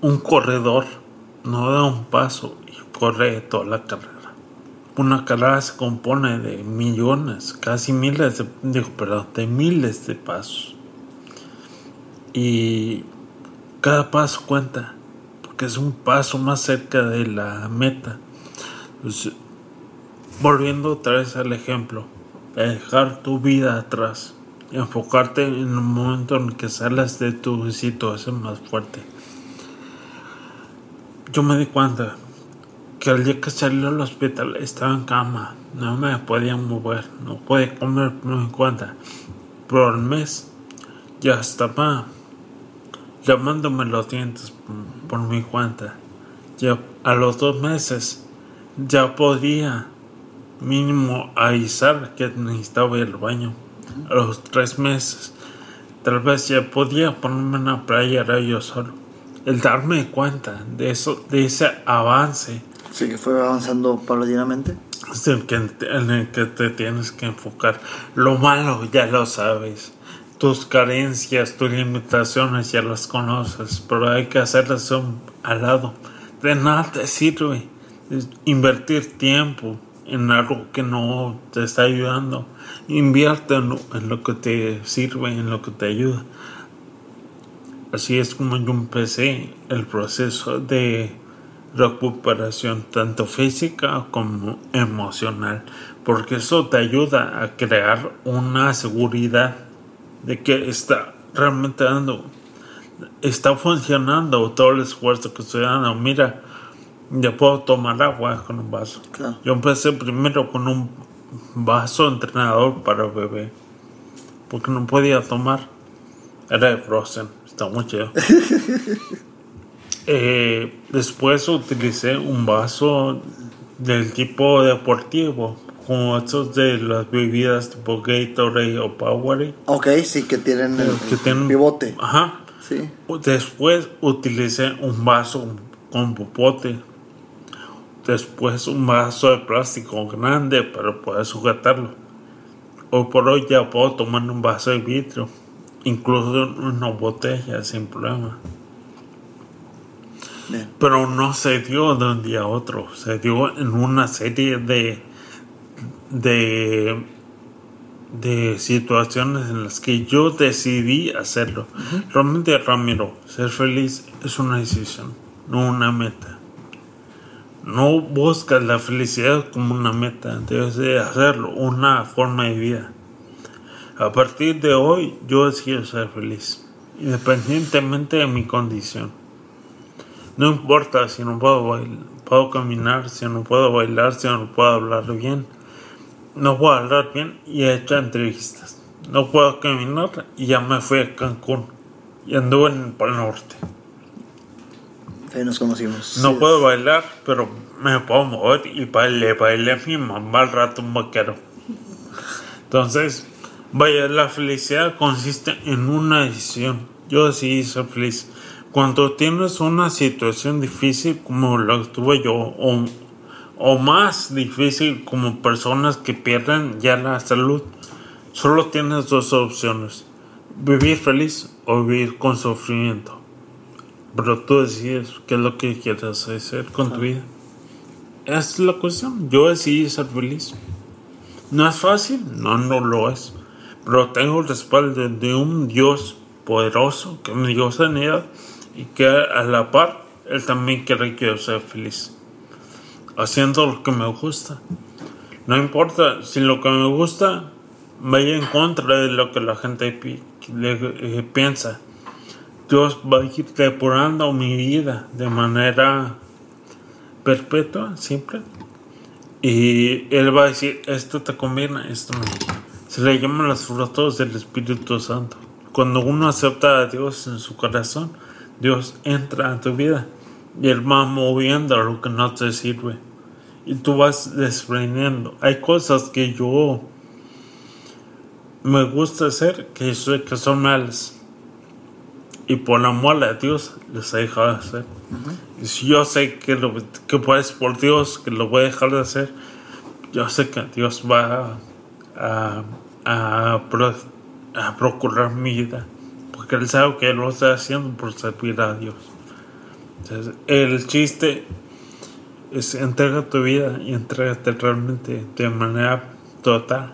Un corredor no da un paso y corre toda la carrera una carrera se compone de millones, casi miles de, digo, perdón, de miles de pasos. Y cada paso cuenta, porque es un paso más cerca de la meta. Pues, volviendo otra vez al ejemplo, dejar tu vida atrás, enfocarte en el momento en que sales de tu situación más fuerte. Yo me di cuenta que el día que salió al hospital estaba en cama, no me podía mover, no podía comer por mi cuenta. Pero al mes ya estaba llamándome los dientes por, mi cuenta. Ya a los dos meses ya podía mínimo avisar que necesitaba ir al baño. A los tres meses tal vez ya podía ponerme en la playa yo solo. El darme cuenta de eso, de ese avance Sí, que fue avanzando paulatinamente. Es el que, en el que te tienes que enfocar. Lo malo ya lo sabes. Tus carencias, tus limitaciones ya las conoces, pero hay que hacerlas al lado. De nada te sirve invertir tiempo en algo que no te está ayudando. Invierte en lo que te sirve, en lo que te ayuda. Así es como yo empecé el proceso de recuperación tanto física como emocional, porque eso te ayuda a crear una seguridad de que está realmente dando, está funcionando todo el esfuerzo que estoy dando. Mira, ya puedo tomar agua con un vaso. Yo empecé primero con un vaso entrenador para bebé, porque no podía tomar. Era de Frozen, está muy chido. *laughs* Eh, después utilicé un vaso del tipo deportivo, como estos de las bebidas tipo Gatorade o Powerade. Ok, sí, que tienen el, que tienen, pivote. Ajá. Sí. Después utilicé un vaso con popote. Después un vaso de plástico grande para poder sujetarlo. Hoy por hoy ya puedo tomar un vaso de vidrio, incluso una botella sin problema. Pero no se dio de un día a otro, se dio en una serie de, de, de situaciones en las que yo decidí hacerlo. Realmente, Ramiro, ser feliz es una decisión, no una meta. No buscas la felicidad como una meta, debes de hacerlo, una forma de vida. A partir de hoy, yo decido ser feliz, independientemente de mi condición. No importa si no puedo, bailar, puedo caminar, si no puedo bailar, si no puedo hablar bien. No puedo hablar bien y he hecho entrevistas. No puedo caminar y ya me fui a Cancún y anduve en el Norte. No Sí. puedo bailar, pero me puedo mover y baile, baile a mi mamá al rato un vaquero. Entonces, vaya, la felicidad consiste en una decisión. Yo decidí ser feliz. Cuando tienes una situación difícil como la que tuve yo, o, o más difícil como personas que pierden ya la salud, solo tienes dos opciones. Vivir feliz o vivir con sufrimiento. Pero tú decides qué es lo que quieres hacer con tu vida. Esa es la cuestión. Yo decidí ser feliz. No es fácil, no, no lo es. Pero tengo el respaldo de un Dios poderoso que me dio sanidad y que a la par Él también quiere que yo sea feliz. Haciendo lo que me gusta. No importa si lo que me gusta vaya en contra de lo que la gente pi- le- eh, piensa. Dios va a ir depurando mi vida de manera perpetua, siempre. Y Él va a decir, esto te conviene, esto no. Se le llaman los frutos del Espíritu Santo. Cuando uno acepta a Dios en su corazón, Dios entra en tu vida y Él va moviendo lo que no te sirve. Y tú vas desprendiendo. Hay cosas que yo me gusta hacer que que son malas. Y por amor a Dios les he dejado de hacer. Y si yo sé que, lo, que pues por Dios que lo voy a dejar de hacer, yo sé que Dios va a, a, pro- a procurar mi vida. Porque Él sabe que lo está haciendo por servir a Dios. Entonces, el chiste es entrega tu vida y entrégate realmente de manera total.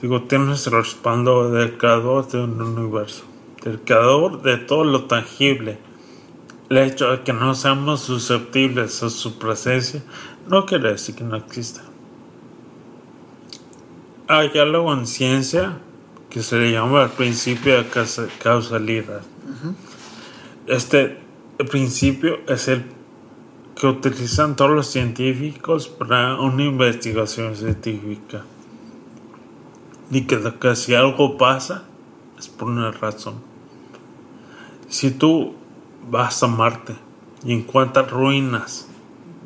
Digo, tienes el respaldo del creador de un universo, del creador de todo lo tangible. El hecho de que no seamos susceptibles a su presencia no quiere decir que no exista. Hay algo en ciencia que se le llama el principio de causa- causalidad. Este principio es el que utilizan todos los científicos para una investigación científica. Y que, que si algo pasa es por una razón. Si tú vas a Marte y encuentras ruinas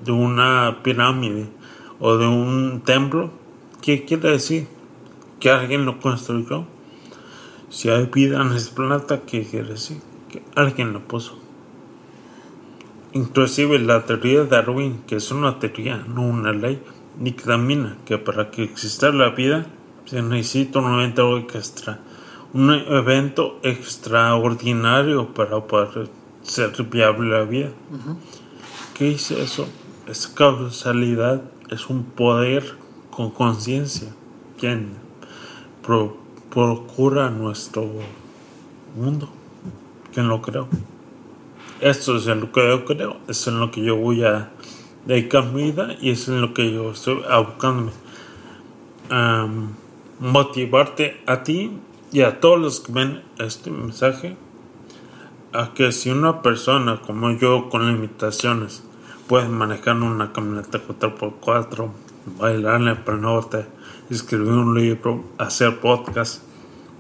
de una pirámide o de un templo, ¿qué quiere decir? Que alguien lo construyó. Si hay vida en ese planeta, ¿qué quiere decir? Que alguien lo puso. Inclusive la teoría de Darwin, que es una teoría, no una ley, dictamina que para que exista la vida se necesita un evento extra, un evento extraordinario para poder ser viable la vida. ¿Qué dice eso? Esa causalidad es un poder con conciencia quien pro- procura nuestro mundo, quien lo creó. Esto es en lo que yo creo, es en lo que yo voy a dedicar mi vida y es en lo que yo estoy abocándome. Am, motivarte a ti y a todos los que ven este mensaje a que si una persona como yo con limitaciones puede manejar una camioneta 4x4, bailar en el Norte, escribir un libro, hacer podcast,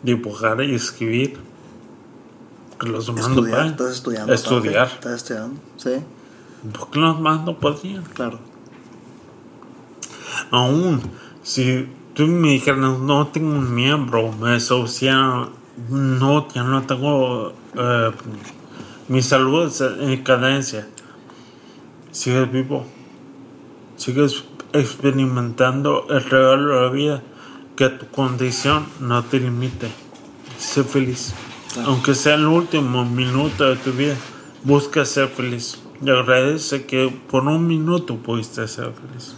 dibujar y escribir, que los no Estudiar, estás estudiando. Estudiar. Estás estudiando, sí, ¿Por qué los demás no podrían? claro. Aún si tú me dijeras, no tengo un miembro, me desahuciaron, no, ya no tengo, eh, mi salud en cadencia, sigues vivo, sigues experimentando el regalo de la vida, que tu condición no te limite, sé feliz, Claro. aunque sea el último minuto de tu vida, busca ser feliz y agradece que por un minuto pudiste ser feliz.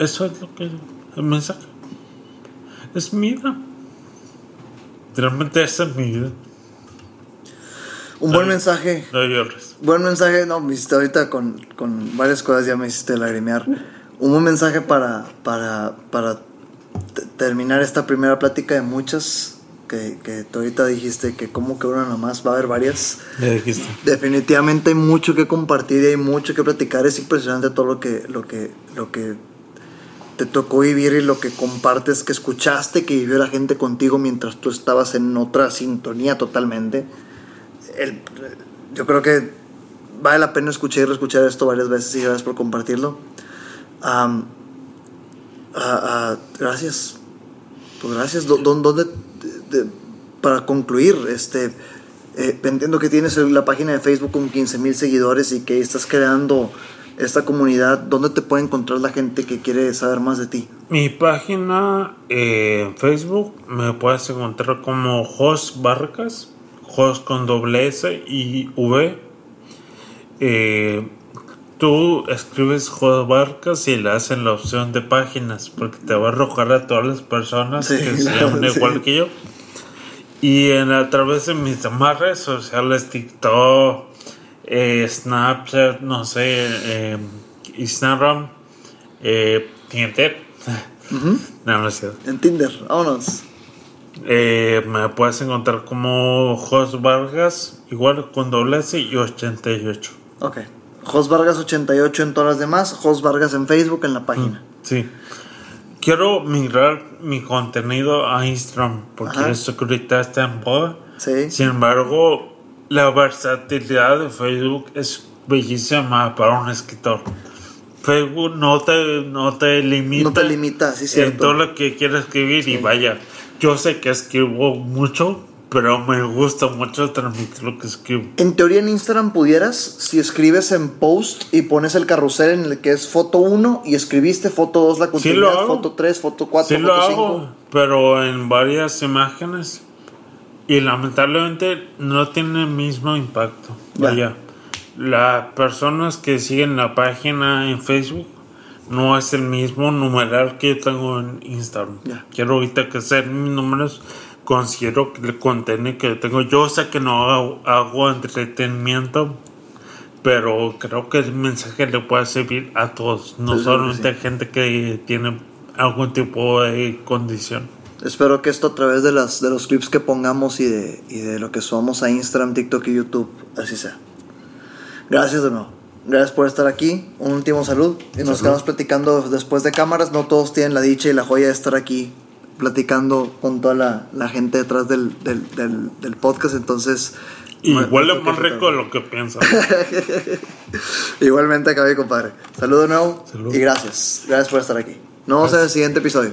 Eso es lo que el mensaje. Es mi vida. Realmente esa es mi vida. Un buen Ay. mensaje. No llores. Buen mensaje, no, me hiciste ahorita con, con varias cosas, ya me hiciste lagrimear. Un buen mensaje para, para, para te- terminar esta primera plática de muchas que, que tú ahorita dijiste que como que una nada más va a haber varias. Ya dijiste. Definitivamente hay mucho que compartir y hay mucho que platicar. Es impresionante todo lo que, lo que, lo que te tocó vivir y lo que compartes, que escuchaste, que vivió la gente contigo mientras tú estabas en otra sintonía totalmente. Yo creo que vale la pena escuchar y reescuchar esto varias veces y gracias por compartirlo. Ah, ah, gracias. Pues gracias. ¿Dó- dó- ¿Dónde, de- de- para concluir, este, eh, entiendo que tienes la página de Facebook con 15 mil seguidores y que estás creando esta comunidad. ¿Dónde te puede encontrar la gente que quiere saber más de ti? Mi página eh, en Facebook me puedes encontrar como Jos Vargas, Jos con doble S y V. Eh, tú escribes Jos Vargas y le hacen la opción de páginas porque te va a arrojar a todas las personas Sí, que *laughs* se llaman sí. igual que yo. Y en, a través de mis demás redes sociales, TikTok, eh, Snapchat, no sé, eh, Instagram, eh, Tinder. *laughs* No, no es cierto. En Tinder, vámonos. Eh, me puedes encontrar como Jos Vargas, igual con doble S y 88. Ok. Jos Vargas 88 en todas las demás. Jos Vargas en Facebook en la página. Sí. Quiero migrar mi contenido a Instagram porque Ajá. eso que ahorita está en boda. Sí. Sin embargo, la versatilidad de Facebook es bellísima para un escritor. Facebook no te, no te limita. No te limita, sí, En cierto. todo lo que quieres escribir y vaya. Yo sé que escribo mucho, pero me gusta mucho transmitir lo que escribo. En teoría en Instagram pudieras, si escribes en post y pones el carrusel en el que es foto 1 y escribiste foto 2 la Sí continuidad, lo hago. foto 3, foto 4, Sí lo foto hago, 5. pero en varias imágenes. Y lamentablemente no tiene el mismo impacto. Ya. Vaya, las personas que siguen la página en Facebook no es el mismo numeral que yo tengo en Instagram. Ya. Quiero ahorita que sean mis números. Considero que el contenido que tengo, yo sé que no hago, hago entretenimiento, pero creo que el mensaje le puede servir a todos, no Pues, solamente a gente que tiene algún tipo de condición. Espero que esto a través de, las, de los clips que pongamos y de, y de lo que subamos a Instagram, TikTok y YouTube, así sea. Gracias de nuevo. Gracias por estar aquí. Un último salud. Y nos quedamos platicando después de cámaras. No todos tienen la dicha y la joya de estar aquí platicando con toda la, la gente detrás del, del, del, del podcast. Entonces... Huele me más rico de lo que piensan. *laughs* Igualmente acabé, compadre. Saludos de nuevo Salud. y gracias. Gracias por estar aquí. Nos vemos en el siguiente episodio.